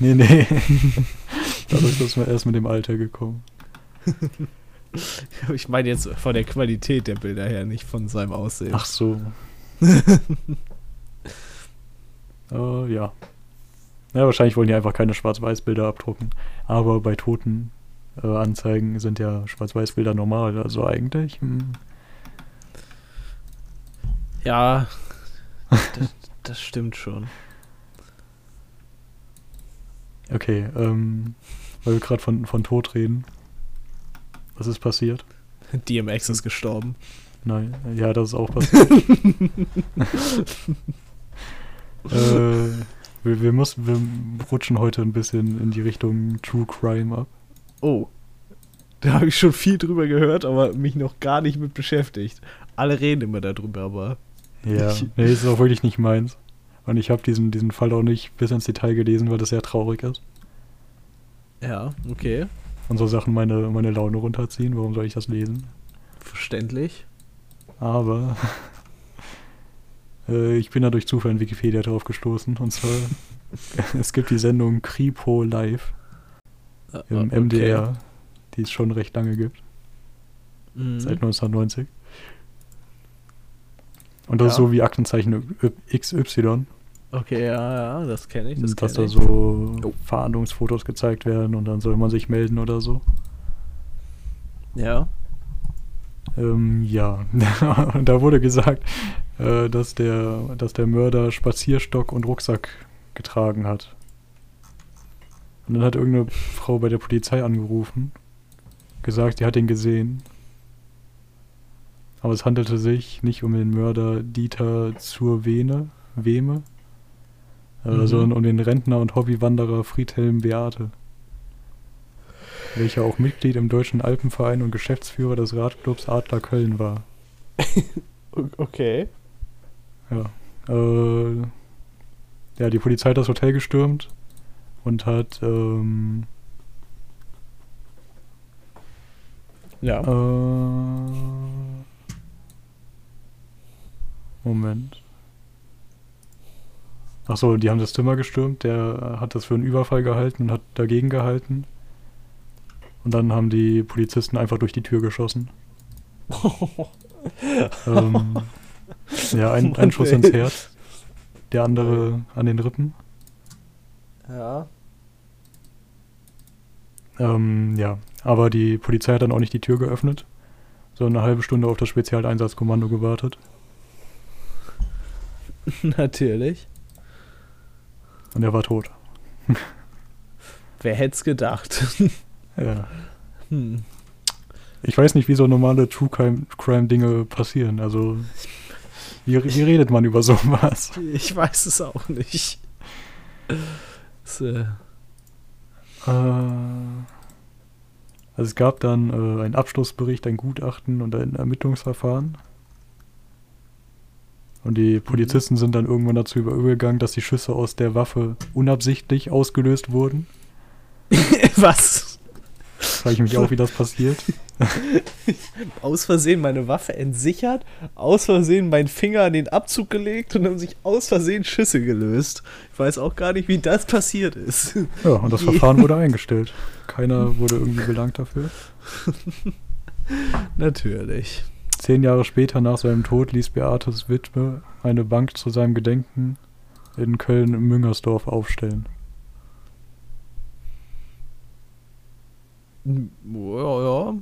Speaker 1: Nee, nee. [laughs] Dadurch ist man erst mit dem Alter gekommen. [laughs]
Speaker 2: Ich meine jetzt von der Qualität der Bilder her, nicht von seinem Aussehen.
Speaker 1: Ach so. [laughs] äh, ja. Ja, wahrscheinlich wollen die einfach keine Schwarz-Weiß-Bilder abdrucken. Aber bei toten äh, Anzeigen sind ja Schwarz-Weiß-Bilder normal. Also eigentlich. Hm,
Speaker 2: Ja, das, das stimmt schon.
Speaker 1: Okay, ähm, weil wir gerade von, von Tod reden. Was ist passiert?
Speaker 2: DMX ist gestorben.
Speaker 1: Nein, ja, das ist auch passiert. [laughs] äh, wir, wir, müssen, wir rutschen heute ein bisschen in die Richtung True Crime ab.
Speaker 2: Oh. Da habe ich schon viel drüber gehört, aber mich noch gar nicht mit beschäftigt. Alle reden immer darüber, aber.
Speaker 1: Ja, nee, ist auch wirklich nicht meins. Und ich habe diesen, diesen Fall auch nicht bis ins Detail gelesen, weil das sehr traurig ist.
Speaker 2: Ja, okay.
Speaker 1: Und so Sachen meine, meine Laune runterziehen. Warum soll ich das lesen?
Speaker 2: Verständlich.
Speaker 1: Aber [laughs] äh, ich bin da durch Zufall in Wikipedia drauf gestoßen. Und zwar, [laughs] es gibt die Sendung Kripo Live im
Speaker 2: Ah,
Speaker 1: MDR, die es schon recht lange gibt,
Speaker 2: Mhm.
Speaker 1: seit 1990. Und das ist
Speaker 2: Ja.
Speaker 1: so wie Aktenzeichen XY,
Speaker 2: Okay, ja, ja, das kenne ich. Das
Speaker 1: dass
Speaker 2: kenn
Speaker 1: da
Speaker 2: ich.
Speaker 1: so
Speaker 2: Jo.
Speaker 1: Fahndungsfotos gezeigt werden und dann soll man sich melden oder so.
Speaker 2: Ja.
Speaker 1: Ähm, ja, [laughs] und da wurde gesagt, äh, dass, der, dass der Mörder Spazierstock und Rucksack getragen hat. Und dann hat irgendeine Frau bei der Polizei angerufen, gesagt, sie hat ihn gesehen. Aber es handelte sich nicht um den Mörder Dieter zur Vene, Wehme, äh,
Speaker 2: Mhm.
Speaker 1: sondern um den Rentner und Hobbywanderer Friedhelm Beate, welcher auch Mitglied im Deutschen Alpenverein und Geschäftsführer des Radclubs Adler Köln war. [laughs]
Speaker 2: Okay.
Speaker 1: Ja. Äh, ja, die Polizei hat das Hotel gestürmt und hat ähm,
Speaker 2: Ja.
Speaker 1: äh, Moment. Achso, die haben das Zimmer gestürmt, der hat das für einen Überfall gehalten und hat dagegen gehalten. Und dann haben die Polizisten einfach durch die Tür geschossen. [laughs] ähm, ja, ein, ein Schuss ins Herz, der andere an den Rippen.
Speaker 2: ja.
Speaker 1: Ähm, ja, aber die Polizei hat dann auch nicht die Tür geöffnet, sondern eine halbe Stunde auf das Spezialeinsatzkommando gewartet. [laughs]
Speaker 2: Natürlich.
Speaker 1: Und er war tot. [laughs]
Speaker 2: Wer hätte es gedacht? [laughs]
Speaker 1: Ja.
Speaker 2: hm.
Speaker 1: Ich weiß nicht, wie so normale True Crime, Crime Dinge passieren. Also, wie, wie redet man über sowas?
Speaker 2: Ich weiß es auch nicht. Das, äh,
Speaker 1: Äh, also es gab dann äh, einen Abschlussbericht, ein Gutachten und ein Ermittlungsverfahren. Und die Polizisten sind dann irgendwann dazu übergegangen, dass die Schüsse aus der Waffe unabsichtlich ausgelöst wurden. [laughs]
Speaker 2: was?
Speaker 1: Frage ich mich auch, wie das passiert. [laughs]
Speaker 2: Aus Versehen meine Waffe entsichert, aus Versehen meinen Finger an den Abzug gelegt und haben sich aus Versehen Schüsse gelöst. Ich weiß auch gar nicht, wie das passiert ist.
Speaker 1: Ja, und das
Speaker 2: Je- [laughs]
Speaker 1: Verfahren wurde eingestellt. Keiner wurde irgendwie belangt dafür.
Speaker 2: Natürlich.
Speaker 1: Zehn Jahre später nach seinem Tod ließ Beates Witwe eine Bank zu seinem Gedenken in Köln-Müngersdorf aufstellen.
Speaker 2: Ja, ja.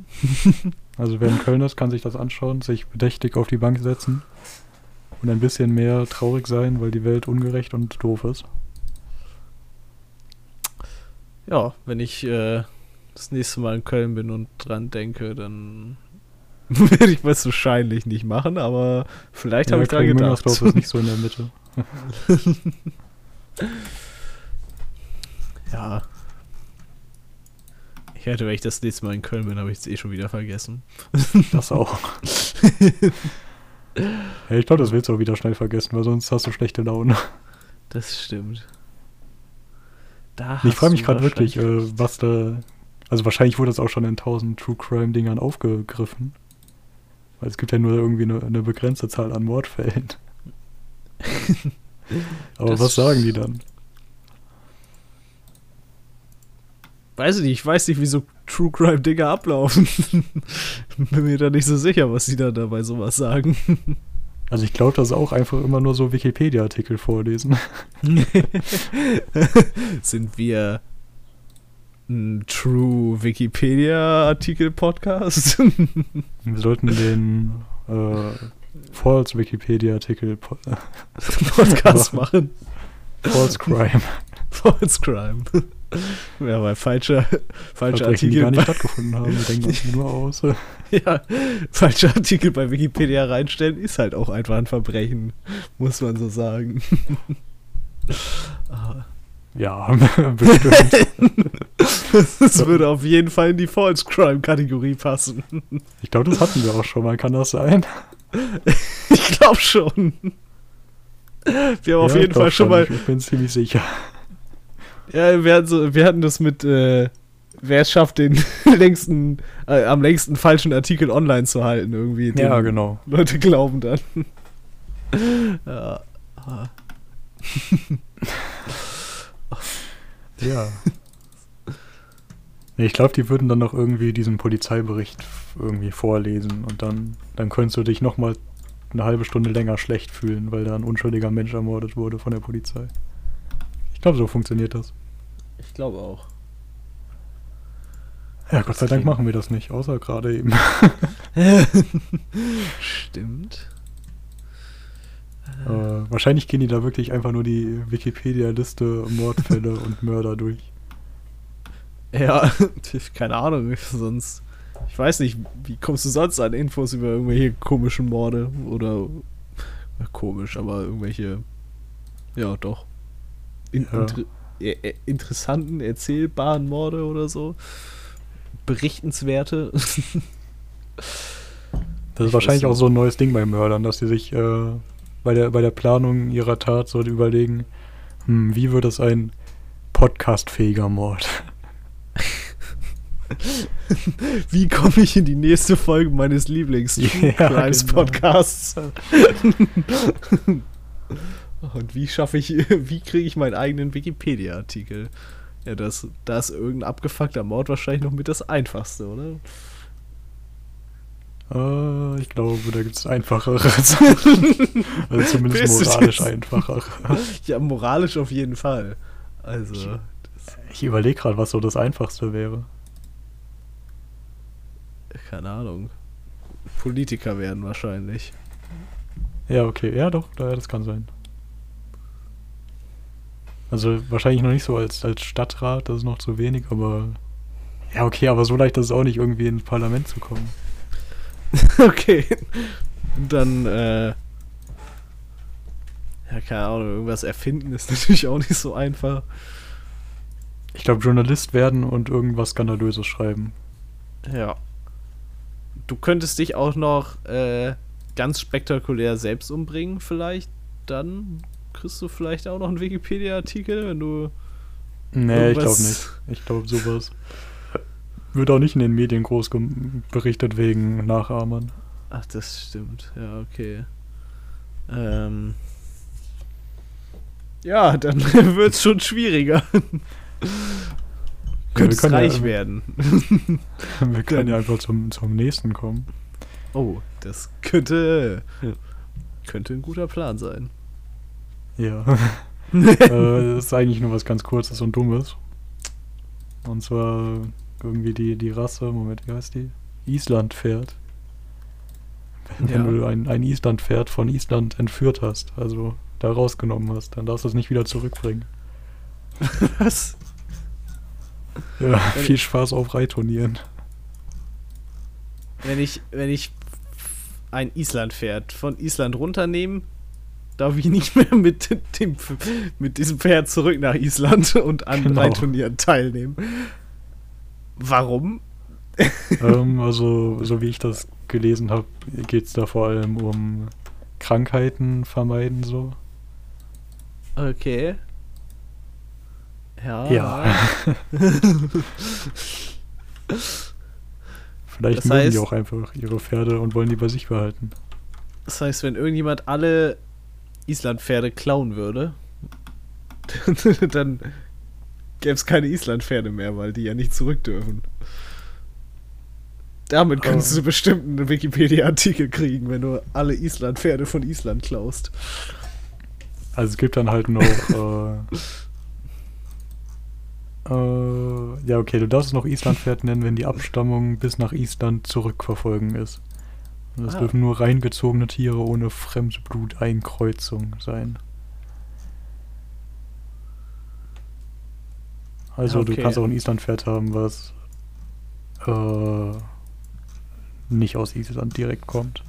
Speaker 2: [laughs]
Speaker 1: Also wer in Köln ist, kann sich das anschauen, sich bedächtig auf die Bank setzen und ein bisschen mehr traurig sein, weil die Welt ungerecht und doof ist.
Speaker 2: Ja, wenn ich äh, das nächste Mal in Köln bin und dran denke, dann [laughs] werde ich wahrscheinlich nicht machen, aber vielleicht habe ich dran gedacht.
Speaker 1: Köln-Müngersdorf ist nicht so in der Mitte. [laughs]
Speaker 2: Ja. Ich hätte, wenn ich das nächste Mal in Köln bin, habe ich es eh schon wieder vergessen. [laughs]
Speaker 1: Das auch. ja, ich glaube, das willst du auch wieder schnell vergessen, weil sonst hast du schlechte Laune.
Speaker 2: Das stimmt. Da
Speaker 1: ich frage mich gerade wirklich, äh, was da. Also wahrscheinlich wurde das auch schon in tausend True Crime Dingern aufgegriffen. Weil es gibt ja nur irgendwie eine, eine begrenzte Zahl an Mordfällen. [laughs] Aber
Speaker 2: Das-
Speaker 1: was sagen die dann?
Speaker 2: Weiß ich nicht, ich weiß nicht, wie so True Crime Dinger ablaufen. [laughs] Bin mir da nicht so sicher, was sie da dabei sowas sagen. [laughs]
Speaker 1: Also ich glaube, das ist auch einfach immer nur so Wikipedia-Artikel vorlesen.
Speaker 2: Sind wir ein True Wikipedia Artikel Podcast? [laughs]
Speaker 1: Wir sollten den äh, False Wikipedia-Artikel po [laughs]
Speaker 2: Podcast [laughs] machen.
Speaker 1: False Crime
Speaker 2: False Crime. Ja, weil falscher, falscher
Speaker 1: Verbrechen, die gar
Speaker 2: Artikel,
Speaker 1: nicht stattgefunden haben. Wir denken uns nur aus.
Speaker 2: ja, falscher Artikel bei Wikipedia reinstellen ist halt auch einfach ein Verbrechen, muss man so sagen. Ah,
Speaker 1: Ja, [laughs] bestimmt.
Speaker 2: Das würde auf jeden Fall in die False Crime-Kategorie passen.
Speaker 1: Ich glaube, das hatten wir auch schon mal. Kann das sein? [laughs]
Speaker 2: Ich glaube schon. Wir haben auf
Speaker 1: Ja,
Speaker 2: jeden
Speaker 1: ich glaub
Speaker 2: Fall schon mal.
Speaker 1: Ich, bin ziemlich sicher.
Speaker 2: Ja, wir hatten, so, wir hatten das mit, äh, wer es schafft, den [laughs] längsten, äh, am längsten falschen Artikel online zu halten, irgendwie. Den
Speaker 1: Ja, genau.
Speaker 2: Leute glauben dann. ja.
Speaker 1: Ja. [laughs] Nee, ich glaube, die würden dann noch irgendwie diesen Polizeibericht irgendwie vorlesen und dann, dann könntest du dich nochmal eine halbe Stunde länger schlecht fühlen, weil da ein unschuldiger Mensch ermordet wurde von der Polizei. Ich glaube, so funktioniert das.
Speaker 2: Ich glaube auch.
Speaker 1: Ja, Gott sei Dank machen wir das nicht, außer gerade eben. [laughs] [laughs]
Speaker 2: Stimmt.
Speaker 1: Äh, wahrscheinlich gehen die da wirklich einfach nur die Wikipedia-Liste Mordfälle und Mörder durch.
Speaker 2: Ja, [laughs] keine Ahnung, sonst. Ich weiß nicht, wie kommst du sonst an Infos über irgendwelche komischen Morde oder. Komisch, aber irgendwelche. Ja, doch. In,
Speaker 1: Ja.
Speaker 2: inter, äh, äh, interessanten, erzählbaren Morde oder so. Berichtenswerte. [laughs]
Speaker 1: Das ist
Speaker 2: Ich
Speaker 1: wahrscheinlich auch so ein neues Ding bei Mördern, dass sie sich äh, bei, der, bei der Planung ihrer Tat so überlegen, hm, wie wird es ein podcastfähiger Mord? [laughs]
Speaker 2: Wie komme ich in die nächste Folge meines lieblings
Speaker 1: Ja, [laughs] genau.
Speaker 2: Podcasts? [laughs] Und wie schaffe ich, wie kriege ich meinen eigenen Wikipedia-Artikel? Ja, das, da ist irgendein abgefuckter Mord wahrscheinlich noch mit das einfachste, oder?
Speaker 1: Äh, ich glaube, da gibt es einfachere. [laughs] also zumindest moralisch einfacher. [laughs]
Speaker 2: Ja, moralisch auf jeden Fall. Also,
Speaker 1: Ich überlege gerade, was so das Einfachste wäre.
Speaker 2: keine Ahnung. Politiker werden wahrscheinlich.
Speaker 1: Ja, okay. Ja, doch, da- das kann sein. Also wahrscheinlich noch nicht so als, als Stadtrat, das ist noch zu wenig, aber. Ja, okay, aber so leicht ist es auch nicht, irgendwie ins Parlament zu kommen. [laughs]
Speaker 2: okay. Dann, äh. Ja, keine Ahnung, irgendwas erfinden ist [laughs] natürlich auch nicht so einfach.
Speaker 1: Ich glaube, Journalist werden und irgendwas Skandalöses schreiben.
Speaker 2: Ja. Du könntest dich auch noch äh, ganz spektakulär selbst umbringen, vielleicht. Dann kriegst du vielleicht auch noch einen Wikipedia-Artikel, wenn du.
Speaker 1: Nee, ich glaube nicht. Ich glaube, sowas [laughs] wird auch nicht in den Medien groß berichtet wegen Nachahmern.
Speaker 2: Ach, das stimmt. Ja, okay. Ähm. Ja, dann [laughs] wird's schon schwieriger. Könntest
Speaker 1: können ja-
Speaker 2: reich werden. [laughs]
Speaker 1: Wir können ja einfach zum, zum nächsten kommen.
Speaker 2: Oh, das könnte. Könnte ein guter Plan sein.
Speaker 1: Ja. [laughs] äh, das ist eigentlich nur was ganz Kurzes und Dummes. Und zwar irgendwie die, die Rasse, Moment, wie heißt die? Island-Pferd. Wenn
Speaker 2: Ja.
Speaker 1: du ein, ein Island-Pferd von Island entführt hast, also da rausgenommen hast, dann darfst du es nicht wieder zurückbringen. [laughs]
Speaker 2: Was?
Speaker 1: Ja, viel Spaß auf Reitturnieren.
Speaker 2: Wenn ich, wenn ich ein Island-Pferd von Island runternehme, darf ich nicht mehr mit, dem, mit diesem Pferd zurück nach Island und an
Speaker 1: Genau.
Speaker 2: Reitturnieren teilnehmen. Warum?
Speaker 1: ähm, also, so wie ich das gelesen habe, geht es da vor allem um Krankheiten vermeiden so.
Speaker 2: Okay. Ja.
Speaker 1: Ja. [laughs] Vielleicht
Speaker 2: Das
Speaker 1: mögen die
Speaker 2: heißt-
Speaker 1: auch einfach ihre Pferde und wollen die bei sich behalten.
Speaker 2: Das heißt, wenn irgendjemand alle Island-Pferde klauen würde, [laughs] dann gäbe es keine Island-Pferde mehr, weil die ja nicht zurück dürfen. Damit könntest
Speaker 1: Oh.
Speaker 2: du bestimmt einen Wikipedia-Artikel kriegen, wenn du alle Island-Pferde von Island klaust.
Speaker 1: Also es gibt dann halt noch. [laughs] äh, äh, ja, okay, du darfst es noch Islandpferd nennen, wenn die Abstammung bis nach Island zurückverfolgen ist. Und es
Speaker 2: Ah.
Speaker 1: dürfen nur reingezogene Tiere ohne Fremdbluteinkreuzung sein. Also du
Speaker 2: Okay.
Speaker 1: kannst auch ein Islandpferd haben, was äh, nicht aus Island direkt kommt.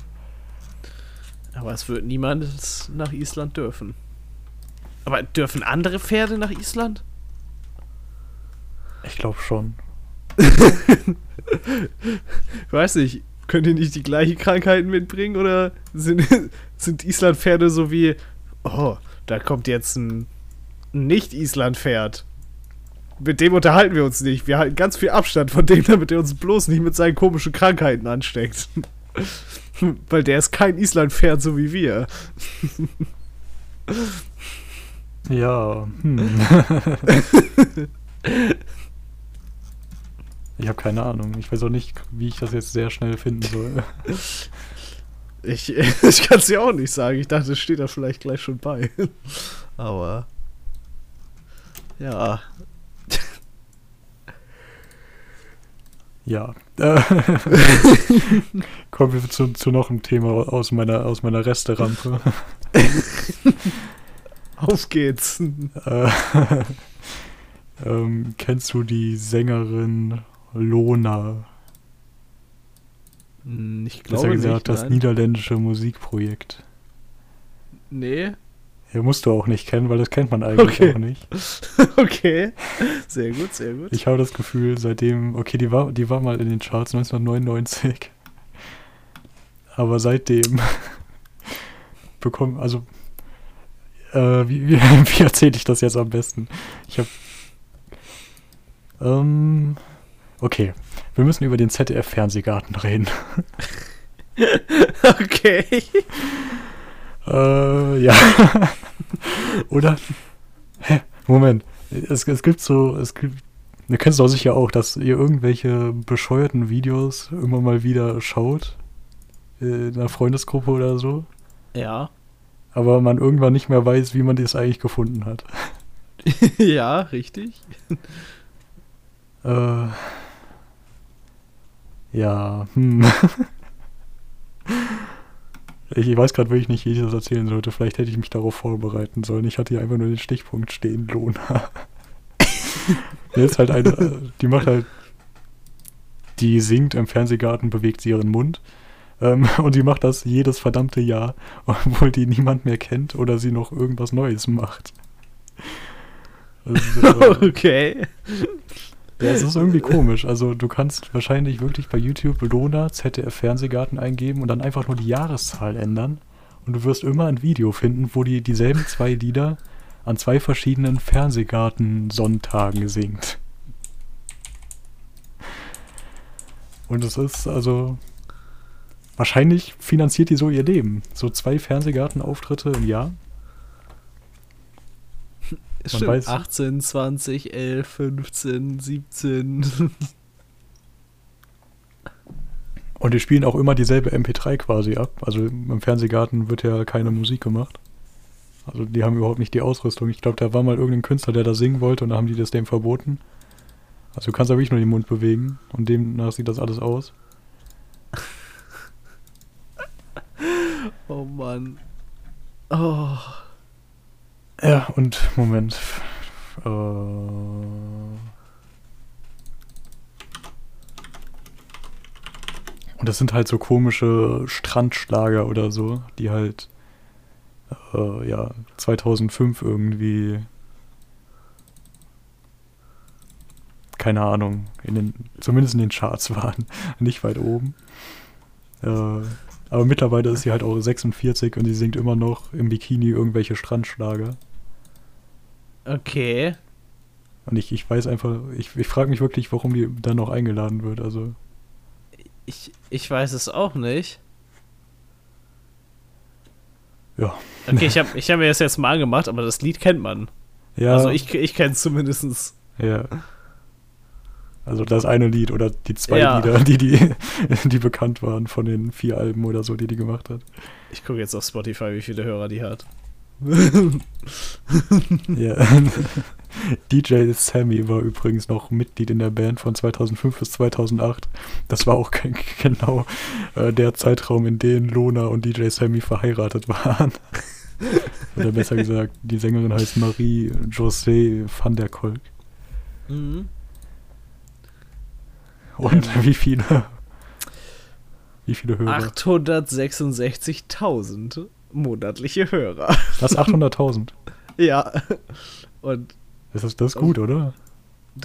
Speaker 2: Aber es wird niemand nach Island dürfen. Aber dürfen andere Pferde nach Island?
Speaker 1: Ich glaube schon.
Speaker 2: Ich [laughs] weiß nicht, könnt ihr nicht die gleichen Krankheiten mitbringen oder sind, [laughs] sind Islandpferde so wie, oh, da kommt jetzt ein Nicht-Island-Pferd. Mit dem unterhalten wir uns nicht. Wir halten ganz viel Abstand von dem, damit er uns bloß nicht mit seinen komischen Krankheiten ansteckt. [laughs] Weil der ist kein Islandpferd so wie wir.
Speaker 1: Ja. Hm. ich habe keine Ahnung. Ich weiß auch nicht, wie ich das jetzt sehr schnell finden soll.
Speaker 2: Ich, [laughs] ich kann es dir auch nicht sagen. Ich dachte, es steht da vielleicht gleich schon bei. Aber. Ja.
Speaker 1: Ja. Äh, [laughs] Kommen wir zu, zu noch einem Thema aus meiner, aus meiner Resterampe. [laughs]
Speaker 2: Auf geht's.
Speaker 1: Äh, [laughs] ähm, kennst du die Sängerin Lona?
Speaker 2: Hm, Ich
Speaker 1: Besser
Speaker 2: glaube
Speaker 1: gesagt,
Speaker 2: nicht,
Speaker 1: das
Speaker 2: nein.
Speaker 1: niederländische Musikprojekt.
Speaker 2: Nee.
Speaker 1: Ja, musst du auch nicht kennen, weil das kennt man eigentlich
Speaker 2: Okay.
Speaker 1: auch nicht. [laughs]
Speaker 2: Okay. Sehr gut, sehr gut.
Speaker 1: Ich habe das Gefühl, seitdem, okay, die war, die war mal in den Charts 1999. Aber seitdem [laughs] bekommen, also, äh, wie, wie, [laughs] wie erzähle ich das jetzt am besten? Ich habe, ähm, okay, wir müssen über den ZDF-Fernsehgarten reden.
Speaker 2: okay.
Speaker 1: Äh, ja. [laughs] Oder? Hä? Moment. Es, es gibt so, es gibt, ihr kennt es doch sicher auch, dass ihr irgendwelche bescheuerten Videos immer mal wieder schaut. In einer Freundesgruppe oder so.
Speaker 2: Ja.
Speaker 1: Aber man irgendwann nicht mehr weiß, wie man das eigentlich gefunden hat. [laughs]
Speaker 2: ja, richtig. [laughs]
Speaker 1: Äh, ja, hm. Ich, ich weiß gerade wirklich nicht, wie ich das erzählen sollte. Vielleicht hätte ich mich darauf vorbereiten sollen. Ich hatte hier einfach nur den Stichpunkt stehen, Lona. [laughs] Jetzt halt eine, äh, die macht halt, die singt im Fernsehgarten, bewegt sie ihren Mund. Ähm, [laughs] und die macht das jedes verdammte Jahr, [laughs] obwohl die niemand mehr kennt oder sie noch irgendwas Neues macht. Also,
Speaker 2: Okay.
Speaker 1: Ja, es ist irgendwie komisch. Also du kannst wahrscheinlich wirklich bei YouTube Lona ZDF Fernsehgarten eingeben und dann einfach nur die Jahreszahl ändern. Und du wirst immer ein Video finden, wo die dieselben zwei Lieder an zwei verschiedenen Fernsehgarten-Sonntagen singt. Und es ist also... Wahrscheinlich finanziert die so ihr Leben. So zwei Fernsehgartenauftritte im Jahr.
Speaker 2: Stimmt.
Speaker 1: weiß-
Speaker 2: 18, 20, 11, 15, 17.
Speaker 1: Und die spielen auch immer dieselbe MP3 quasi ab. Also im Fernsehgarten wird ja keine Musik gemacht. Also die haben überhaupt nicht die Ausrüstung. Ich glaube, da war mal irgendein Künstler, der da singen wollte und da haben die das dem verboten. Also du kannst da wirklich nur den Mund bewegen und demnach sieht das alles aus.
Speaker 2: oh Mann. Oh.
Speaker 1: Ja, und Moment. Äh, und das sind halt so komische Strandschlager oder so, die halt äh, ja 2005 irgendwie keine Ahnung, in den, zumindest in den Charts [laughs] waren, nicht weit oben. Äh, aber mittlerweile ist sie halt auch 46 und sie singt immer noch im Bikini irgendwelche Strandschlager.
Speaker 2: Okay.
Speaker 1: Und ich, ich weiß einfach, ich, ich frage mich wirklich, warum die dann noch eingeladen wird. Also,
Speaker 2: Ich, ich weiß es auch nicht.
Speaker 1: ja.
Speaker 2: Okay, ich [laughs] habe ich hab mir das jetzt mal angemacht, aber das Lied kennt man.
Speaker 1: Ja,
Speaker 2: Also ich, ich kenne es zumindest.
Speaker 1: ja. Also das eine Lied oder die zwei
Speaker 2: Ja.
Speaker 1: Lieder, die, die, [laughs] die bekannt waren von den vier Alben oder so, die die gemacht hat.
Speaker 2: Ich gucke jetzt auf Spotify, wie viele Hörer die hat. [laughs]
Speaker 1: Ja. [laughs] DJ Sammy war übrigens noch Mitglied in der Band von 2005 bis 2008. Das war auch ge- [laughs] genau äh, der Zeitraum, in dem Lona und DJ Sammy verheiratet waren. Oder besser gesagt, die Sängerin heißt Marie José van der Kolk.
Speaker 2: Mhm.
Speaker 1: Und
Speaker 2: Ähm.
Speaker 1: wie viele? Wie viele Hörer?
Speaker 2: 866.000 monatliche Hörer.
Speaker 1: Das ist 800.000. [laughs]
Speaker 2: ja. Und
Speaker 1: Das ist, das gut, oder?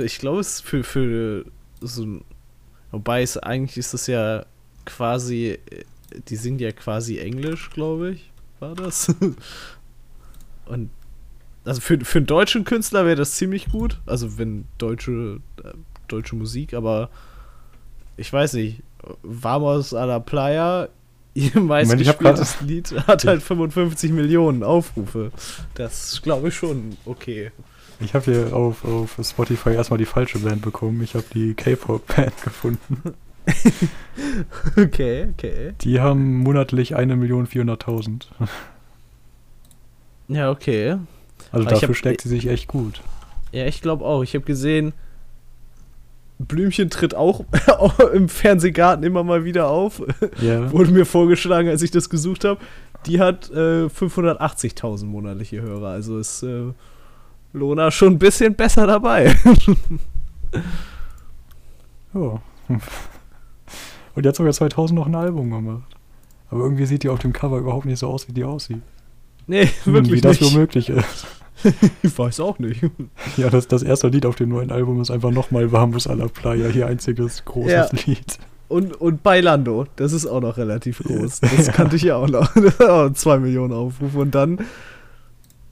Speaker 2: ich glaube, es ist für, für so ein. Wobei es eigentlich ist es ja quasi. Die sind ja quasi Englisch, glaube ich. War das? [laughs] Und. Also für, für einen deutschen Künstler wäre das ziemlich gut. Also wenn deutsche, äh, deutsche Musik, aber ich weiß nicht. Vamos a la Playa, ihr meistgespieltes Lied, hat halt 55 Millionen Aufrufe. Das glaube ich, schon okay.
Speaker 1: Ich habe hier auf, auf Spotify erstmal die falsche Band bekommen. Ich habe die K-Pop-Band [laughs] gefunden. [laughs]
Speaker 2: okay, okay.
Speaker 1: Die haben monatlich 1.400.000.
Speaker 2: Ja, okay.
Speaker 1: Also Aber dafür hab, steckt sie sich echt gut.
Speaker 2: Ja, ich glaube auch. Ich habe gesehen, Blümchen tritt [laughs] auch im Fernsehgarten immer mal wieder auf. Yeah. [laughs] Wurde mir vorgeschlagen, als ich das gesucht habe. Die hat äh, 580.000 monatliche Hörer. Also ist äh, Lona schon ein bisschen besser dabei. [laughs]
Speaker 1: ja. Und jetzt sogar 2000 noch ein Album gemacht. Aber irgendwie sieht die auf dem Cover überhaupt nicht so aus, wie die aussieht.
Speaker 2: Nee, hm, wirklich
Speaker 1: Wie das so möglich ist. [laughs]
Speaker 2: ich weiß auch nicht. [laughs]
Speaker 1: Ja, das, das erste Lied auf dem neuen Album ist einfach nochmal Vamos a la Playa, hier einziges großes ja. Lied.
Speaker 2: Und, und Bailando, das ist auch noch relativ groß. Das [laughs] kannte ich ja auch noch. Auch zwei Millionen Aufrufe. Und dann,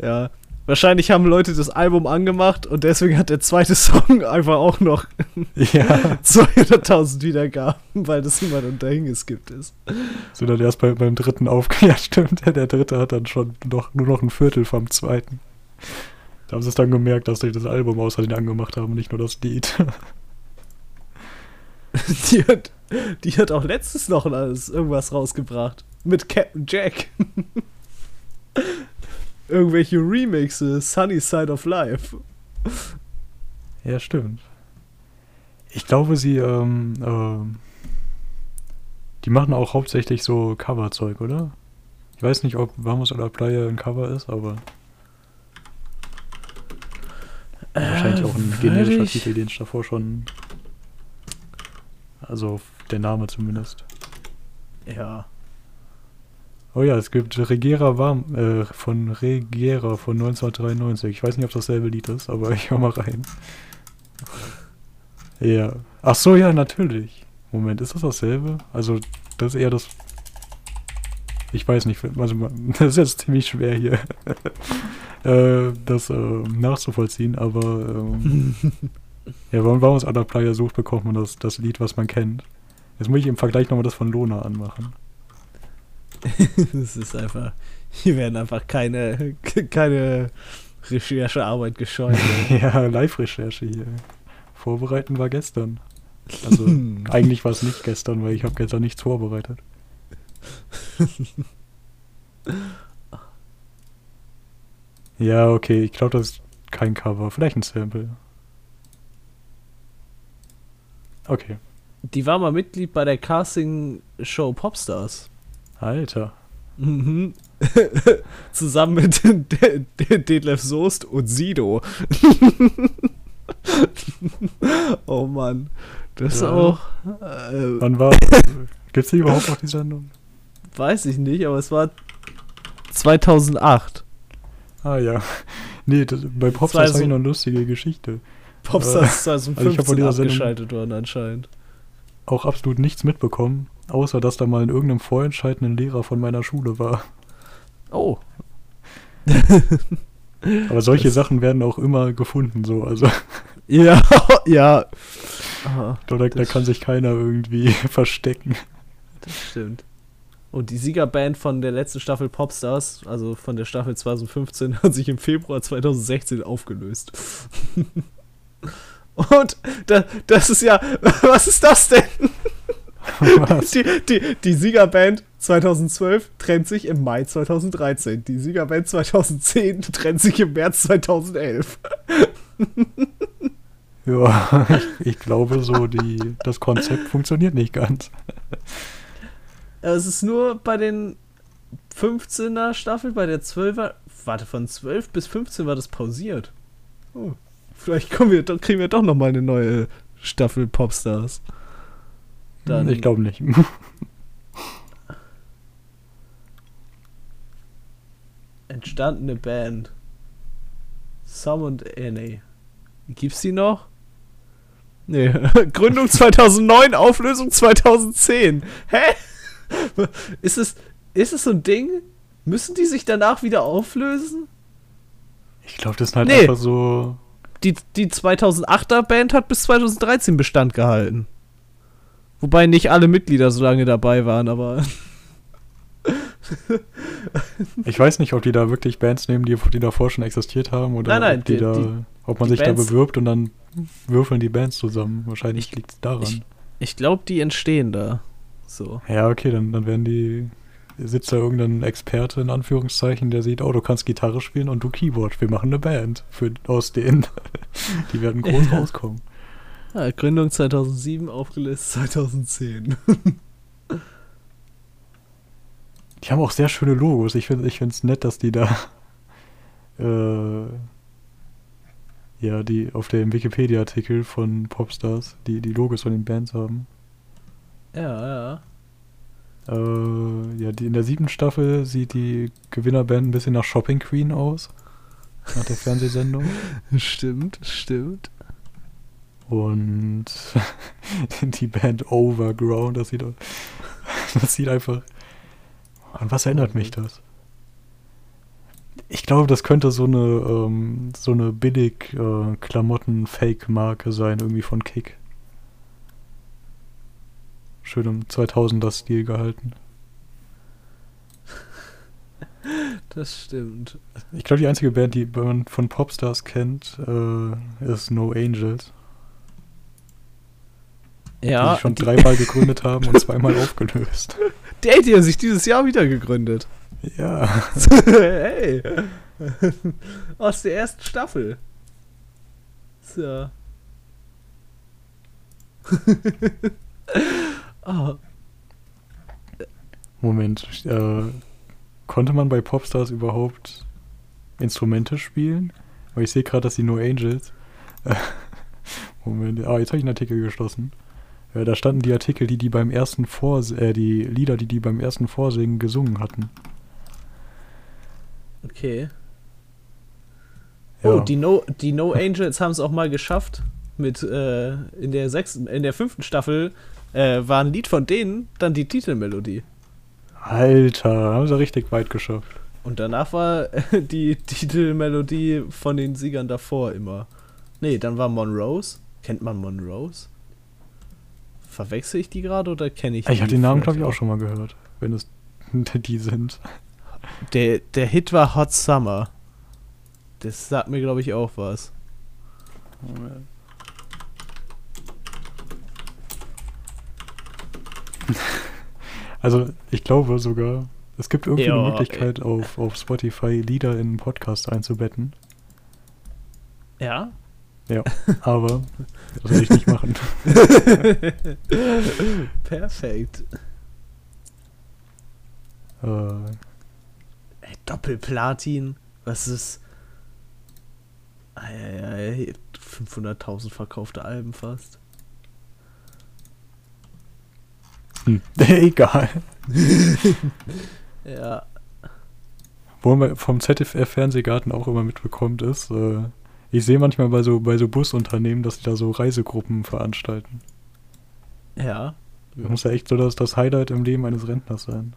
Speaker 2: ja, Wahrscheinlich haben Leute das Album angemacht und deswegen hat der zweite Song einfach auch noch ja. 200.000 Wiedergaben, weil das jemand unter hingeskippt ist.
Speaker 1: So dann erst bei, beim dritten aufgeklärt, stimmt. Der dritte hat dann schon noch, nur noch ein Viertel vom zweiten. Da haben sie es dann gemerkt, dass sie das Album außerdem angemacht haben, nicht nur das Lied. [laughs]
Speaker 2: die, hat, die hat auch letztes noch alles irgendwas rausgebracht. Mit Captain Jack [laughs] irgendwelche Remixes, Sunny Side of Life.
Speaker 1: Ja, stimmt. Ich glaube, sie, ähm, ähm, die machen auch hauptsächlich so Coverzeug, oder? Ich weiß nicht, ob Vamos oder Playa ein Cover ist, aber. Äh, wahrscheinlich auch ein generischer Titel, den ich davor schon. Also der Name zumindest.
Speaker 2: Ja.
Speaker 1: Oh ja, es gibt Regera Warm äh, von Regera von 1993. Ich weiß nicht, ob das dasselbe Lied ist, aber ich hör mal rein. Ja. Ach so, ja, natürlich. Moment, ist das dasselbe? Also, das ist eher das. Ich weiß nicht, also, [laughs] das ist jetzt ziemlich schwer hier, [laughs] äh, das äh, nachzuvollziehen, aber ähm, [laughs] ja, wenn man uns Other Player sucht, bekommt man das, das Lied, was man kennt. Jetzt muss ich im Vergleich nochmal das von Lona anmachen.
Speaker 2: Es ist einfach, hier werden einfach keine, keine Recherchearbeit gescheut.
Speaker 1: ja, Live-Recherche hier. Vorbereiten war gestern. Also eigentlich war es nicht gestern, weil ich habe gestern nichts vorbereitet. [laughs] ja, okay, ich glaube, das ist kein Cover, vielleicht ein Sample. Okay.
Speaker 2: Die war mal Mitglied bei der Casting-Show Popstars.
Speaker 1: Alter.
Speaker 2: Mhm. [laughs] Zusammen mit [laughs] Detlef Soest und Sido. oh Mann. Das ja. auch.
Speaker 1: Äh, Wann war. Gibt's die überhaupt noch die Sendung?
Speaker 2: Weiß ich nicht, aber es war 2008.
Speaker 1: Ah ja. [laughs] Nee, das, bei Popstars habe ich noch eine lustige Geschichte.
Speaker 2: Popstars 2015 also abgeschaltet worden anscheinend.
Speaker 1: Auch absolut nichts mitbekommen. Außer, dass da mal in irgendeinem vorentscheidenden Lehrer von meiner Schule war.
Speaker 2: Oh. [laughs]
Speaker 1: Aber solche das Sachen werden auch immer gefunden, so, also. [laughs]
Speaker 2: Ja, ja.
Speaker 1: Aha, da, da kann sich keiner irgendwie verstecken.
Speaker 2: Das stimmt. Und die Siegerband von der letzten Staffel Popstars, also von der Staffel 2015, [laughs] hat sich im Februar 2016 aufgelöst. [laughs] Und da, das ist ja, [laughs] was ist das denn? Die, die, die Siegerband 2012 trennt sich im Mai 2013. Die Siegerband 2010 trennt sich im März 2011.
Speaker 1: Ja, ich, ich glaube so, die, das Konzept funktioniert nicht ganz.
Speaker 2: Es ist nur bei den 15er Staffel, bei der 12er, warte, von 12 bis 15 war das pausiert. Oh, vielleicht kommen wir, kriegen wir doch noch mal eine neue Staffel Popstars.
Speaker 1: Dann ich glaube nicht. [laughs]
Speaker 2: entstandene Band. Some und Annie. Gibt's die noch? Nee. [laughs] Gründung [laughs] 2009, Auflösung 2010. Hä? [laughs] Ist es, ist es so ein Ding? Müssen die sich danach wieder auflösen?
Speaker 1: Ich glaube, das ist halt
Speaker 2: Nee.
Speaker 1: einfach so.
Speaker 2: Die, die 2008er Band hat bis 2013 Bestand gehalten. Wobei nicht alle Mitglieder so lange dabei waren, aber. [laughs]
Speaker 1: Ich weiß nicht, ob die da wirklich Bands nehmen, die, die davor schon existiert haben oder
Speaker 2: Nein, nein,
Speaker 1: ob, die
Speaker 2: die-
Speaker 1: da, ob man sich
Speaker 2: Bands-
Speaker 1: da bewirbt und dann würfeln die Bands zusammen. Wahrscheinlich liegt es daran.
Speaker 2: ich- Ich glaube, die entstehen da. So.
Speaker 1: ja, okay, dann, dann werden die. Sitzt da irgendein Experte in Anführungszeichen, der sieht, oh, du kannst Gitarre spielen und du Keyboard. Wir machen eine Band für, aus denen. [laughs] die werden groß [laughs]
Speaker 2: Ja.
Speaker 1: rauskommen.
Speaker 2: Ah, Gründung 2007, aufgelöst 2010. [laughs]
Speaker 1: Die haben auch sehr schöne Logos. Ich finde es nett, dass die da äh, ja, die auf dem Wikipedia-Artikel von Popstars, die die Logos von den Bands haben.
Speaker 2: Ja, ja.
Speaker 1: Äh, ja, die, in der siebten Staffel sieht die Gewinnerband ein bisschen nach Shopping Queen aus. Nach der Fernsehsendung. [laughs]
Speaker 2: Stimmt, stimmt.
Speaker 1: Und [laughs] die Band Overground, das sieht, [laughs] das sieht einfach. An was erinnert mich das? Ich glaube, das könnte so eine, ähm, so eine billig äh, Klamotten-Fake-Marke sein, irgendwie von Kick. Schön im 2000er-Stil gehalten.
Speaker 2: Das stimmt.
Speaker 1: Ich glaube, die einzige Band, die man von Popstars kennt, äh, ist No Angels. die
Speaker 2: Ja,
Speaker 1: sich schon
Speaker 2: die,
Speaker 1: dreimal gegründet haben und zweimal aufgelöst. [laughs]
Speaker 2: der, die haben sich dieses Jahr wieder gegründet.
Speaker 1: Ja. [laughs]
Speaker 2: hey. Aus der ersten Staffel. So. [laughs] oh,
Speaker 1: Moment, äh, konnte man bei Popstars überhaupt Instrumente spielen? Weil ich sehe gerade, dass die No Angels. [laughs] Moment, ah, jetzt habe ich einen Artikel geschlossen. Äh, da standen die Artikel, die die beim ersten Vors äh, die Lieder, die die beim ersten Vorsingen gesungen hatten.
Speaker 2: okay.
Speaker 1: Ja.
Speaker 2: Oh, die No, die no Angels haben es auch mal geschafft. Mit äh, in der sechsten, in der fünften Staffel äh, war ein Lied von denen dann die Titelmelodie.
Speaker 1: Alter, haben sie richtig weit geschafft.
Speaker 2: Und danach war [laughs] die Titelmelodie von den Siegern davor immer. Nee, dann war Monrose. Kennt man Monrose? Verwechsel ich die gerade oder kenne ich
Speaker 1: Ich
Speaker 2: die
Speaker 1: habe den Namen, glaube ich, auch schon mal gehört. Wenn es [laughs] die sind.
Speaker 2: Der, der Hit war Hot Summer. Das sagt mir, glaube ich, auch was. [laughs]
Speaker 1: Also, ich glaube sogar, es gibt irgendwie
Speaker 2: Ja,
Speaker 1: eine Möglichkeit, auf, auf Spotify Lieder in einen Podcast einzubetten.
Speaker 2: Ja?
Speaker 1: Ja, [laughs] aber das will ich nicht machen. [laughs]
Speaker 2: Perfekt.
Speaker 1: Äh,
Speaker 2: Ey, Doppelplatin. Was ist. Eieiei, 500.000 verkaufte Alben fast.
Speaker 1: Hm, [laughs] egal.
Speaker 2: Ja.
Speaker 1: Wo man vom ZDF-Fernsehgarten auch immer mitbekommt, ist, äh, ich sehe manchmal bei so, bei so Busunternehmen, dass die da so Reisegruppen veranstalten.
Speaker 2: Ja.
Speaker 1: Das muss ja echt so das, das Highlight im Leben eines Rentners sein.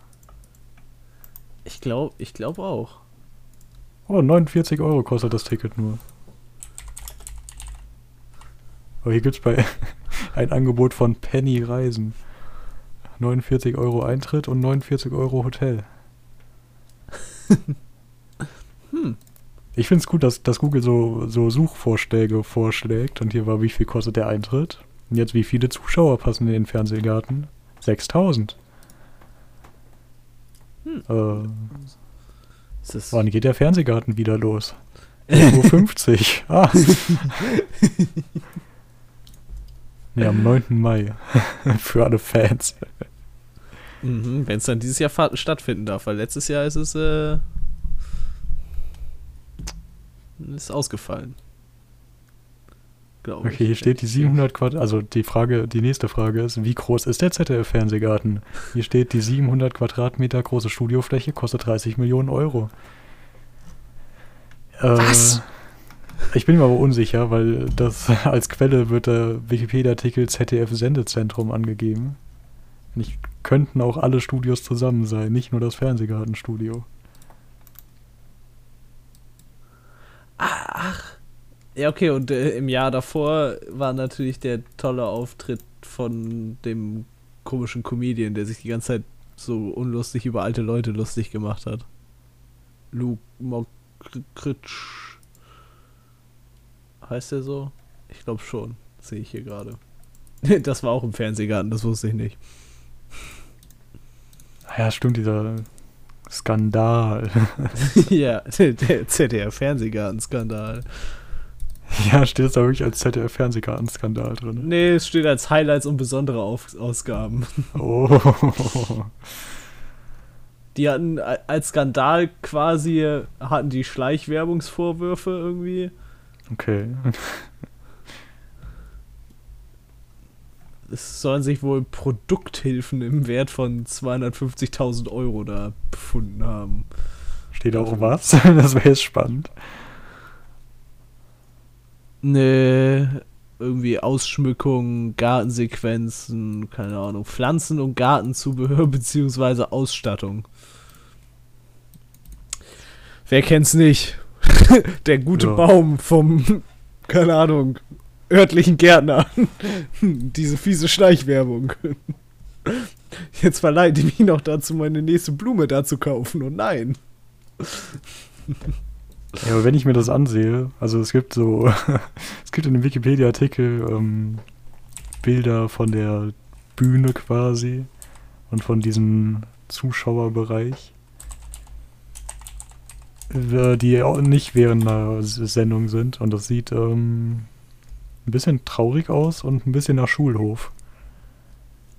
Speaker 2: Ich glaube ich glaub auch.
Speaker 1: Oh, 49 Euro kostet das Ticket nur. Aber hier gibt es bei [laughs] ein Angebot von Penny Reisen. 49 Euro Eintritt und 49 Euro Hotel. [laughs]
Speaker 2: Hm.
Speaker 1: Ich finde es gut, dass, dass Google so, so Suchvorschläge vorschlägt. Und hier war, wie viel kostet der Eintritt? Und jetzt, wie viele Zuschauer passen in den Fernsehgarten? 6000.
Speaker 2: Hm.
Speaker 1: Äh, wann geht der Fernsehgarten wieder los? [laughs] 11.50 Uhr. Ah. [laughs] nee, am 9. Mai. Für alle Fans.
Speaker 2: Mhm, wenn es dann dieses Jahr stattfinden darf, weil letztes Jahr ist es äh, ist ausgefallen. Glaube
Speaker 1: Okay, hier steht die 700 Quadrat, also die Frage, die nächste Frage ist, wie groß ist der ZDF-Fernsehgarten? Hier steht, die 700 Quadratmeter große Studiofläche kostet 30 Millionen Euro. Äh,
Speaker 2: Was?
Speaker 1: Ich bin mir aber unsicher, weil das als Quelle wird der Wikipedia-Artikel ZDF-Sendezentrum angegeben. Nicht könnten auch alle Studios zusammen sein, nicht nur das Fernsehgartenstudio.
Speaker 2: Ach. Ja, okay, und äh, im Jahr davor war natürlich der tolle Auftritt von dem komischen Comedian, der sich die ganze Zeit so unlustig über alte Leute lustig gemacht hat. Luke Mockridge. Heißt der so? Ich glaube schon. Sehe ich hier gerade. [laughs] Das war auch im Fernsehgarten, das wusste ich nicht.
Speaker 1: Ja, stimmt, dieser Skandal. [laughs]
Speaker 2: ja, der ZDF-Fernsehgarten-Skandal.
Speaker 1: ja, steht jetzt da wirklich als ZDF-Fernsehgarten-Skandal drin.
Speaker 2: Nee, es steht als Highlights und besondere Auf Ausgaben.
Speaker 1: Oh.
Speaker 2: Die hatten als Skandal quasi, hatten die Schleichwerbungsvorwürfe irgendwie.
Speaker 1: Okay.
Speaker 2: Es sollen sich wohl Produkthilfen im Wert von 250.000 Euro da befunden haben.
Speaker 1: Steht auch was? [laughs] Das wäre jetzt spannend.
Speaker 2: Nee, irgendwie Ausschmückung, Gartensequenzen, keine Ahnung, Pflanzen- und Gartenzubehör [laughs] beziehungsweise Ausstattung. Wer kennt's nicht? [laughs] Der gute
Speaker 1: Ja.
Speaker 2: Baum vom, keine Ahnung, örtlichen Gärtner. [laughs] Diese fiese Schleichwerbung. Jetzt verleiht die mich noch dazu, meine nächste Blume da zu kaufen. Und nein.
Speaker 1: Ja, aber wenn ich mir das ansehe, also es gibt so, [laughs] es gibt in dem Wikipedia-Artikel ähm, Bilder von der Bühne quasi und von diesem Zuschauerbereich, äh, die auch nicht während einer Sendung sind und das sieht ähm, ein bisschen traurig aus und ein bisschen nach Schulhof.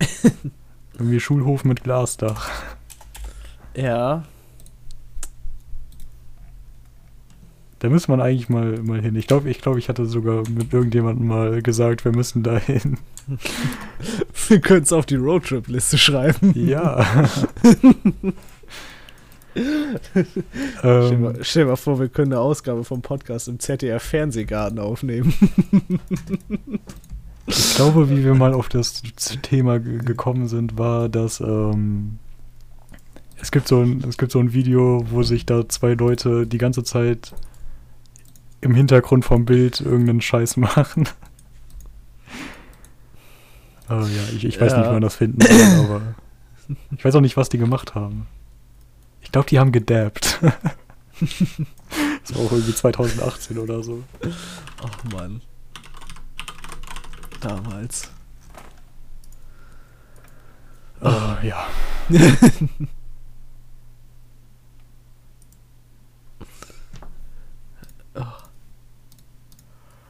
Speaker 1: [laughs] Irgendwie Schulhof mit Glasdach.
Speaker 2: Ja.
Speaker 1: Da müsste man eigentlich mal, mal hin. Ich glaube, ich, glaub, ich hatte sogar mit irgendjemandem mal gesagt, wir müssen da hin. [laughs]
Speaker 2: Wir können es auf die Roadtrip-Liste schreiben.
Speaker 1: Ja. [laughs] [laughs]
Speaker 2: Stell,
Speaker 1: ähm,
Speaker 2: mal, stell mal vor, wir können eine Ausgabe vom Podcast im ZDF-Fernsehgarten aufnehmen. [laughs]
Speaker 1: ich glaube, wie wir mal auf das Thema ge- gekommen sind, war, dass ähm, es gibt so ein, es gibt so ein Video, wo sich da zwei Leute die ganze Zeit im Hintergrund vom Bild irgendeinen Scheiß machen. [laughs] Oh ja, ich, ich weiß
Speaker 2: Ja.
Speaker 1: nicht, wie man das finden soll, aber ich weiß auch nicht, was die gemacht haben. Ich glaube, die haben gedabbt. [laughs] das war auch irgendwie 2018 oder so.
Speaker 2: Ach Mann. Damals.
Speaker 1: Oh, ja. [laughs]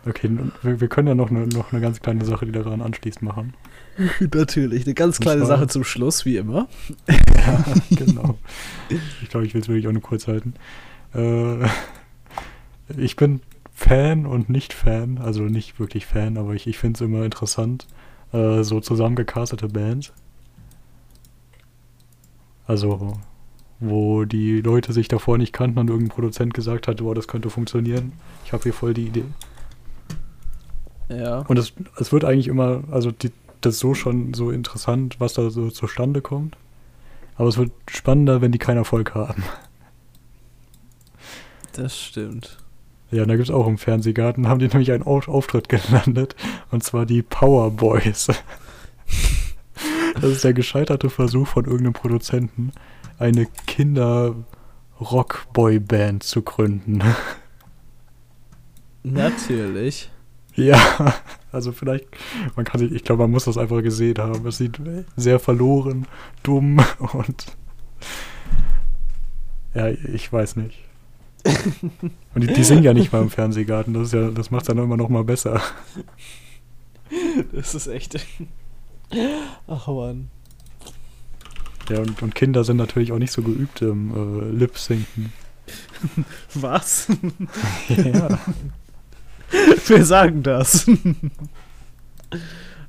Speaker 1: Okay, nun, wir, wir können ja noch eine, noch eine ganz kleine Sache, die daran anschließt, machen. [laughs]
Speaker 2: Natürlich, eine ganz kleine Sache zum Schluss, wie immer.
Speaker 1: Ja, [laughs] genau. Ich glaube, ich will es wirklich auch nur kurz halten. Äh, ich bin Fan und nicht Fan, also nicht wirklich Fan, aber ich, ich finde es immer interessant, äh, so zusammengecastete Bands. Also, wo die Leute sich davor nicht kannten und irgendein Produzent gesagt hat, boah, das könnte funktionieren. Ich habe hier voll die Idee.
Speaker 2: Ja.
Speaker 1: Und es, es wird eigentlich immer, also die, das ist so schon so interessant, was da so zustande kommt. Aber es wird spannender, wenn die keinen Erfolg haben.
Speaker 2: Das stimmt.
Speaker 1: Ja, und da gibt es auch im Fernsehgarten, haben die nämlich einen Auf Auftritt gelandet. Und zwar die Power Boys. das ist der gescheiterte Versuch von irgendeinem Produzenten, eine Kinder-Rock-Boy-Band zu gründen.
Speaker 2: Natürlich.
Speaker 1: Ja, also vielleicht, man kann sich, ich glaube, man muss das einfach gesehen haben. Es sieht sehr verloren, dumm [laughs] und ja, ich weiß nicht. [laughs] Und die, die singen ja nicht mal im Fernsehgarten, das ist ja, das macht dann immer noch mal besser.
Speaker 2: Das ist echt. [laughs] Ach man.
Speaker 1: Ja, und, und Kinder sind natürlich auch nicht so geübt im äh, Lip-Sinken.
Speaker 2: Was?
Speaker 1: ja. [laughs]
Speaker 2: Wir sagen das.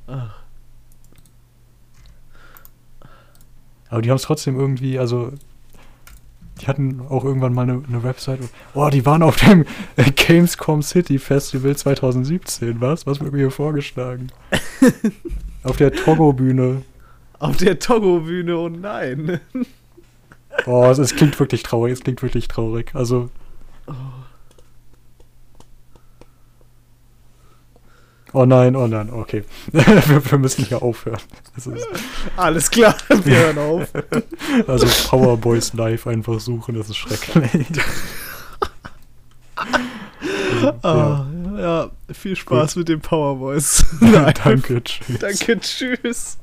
Speaker 2: Ach,
Speaker 1: Aber die haben es trotzdem irgendwie, also die hatten auch irgendwann mal eine, eine Website. Oh, die waren auf dem [laughs] Gamescom City Festival 2017. Was? Was wird mir hier vorgeschlagen? [laughs] auf der Togo-Bühne.
Speaker 2: Auf der Togo-Bühne, oh nein.
Speaker 1: Oh, es, es klingt wirklich traurig. Es klingt wirklich traurig. Also. Oh nein, oh nein, okay. [laughs] wir, wir müssen hier aufhören.
Speaker 2: Alles klar, [laughs] wir hören auf. [laughs]
Speaker 1: also Powerboys Live einfach suchen, das ist schrecklich. Also,
Speaker 2: Ah,
Speaker 1: ja.
Speaker 2: ja, viel Spaß mit dem Powerboys. Nein.
Speaker 1: Danke, tschüss.
Speaker 2: Danke, tschüss.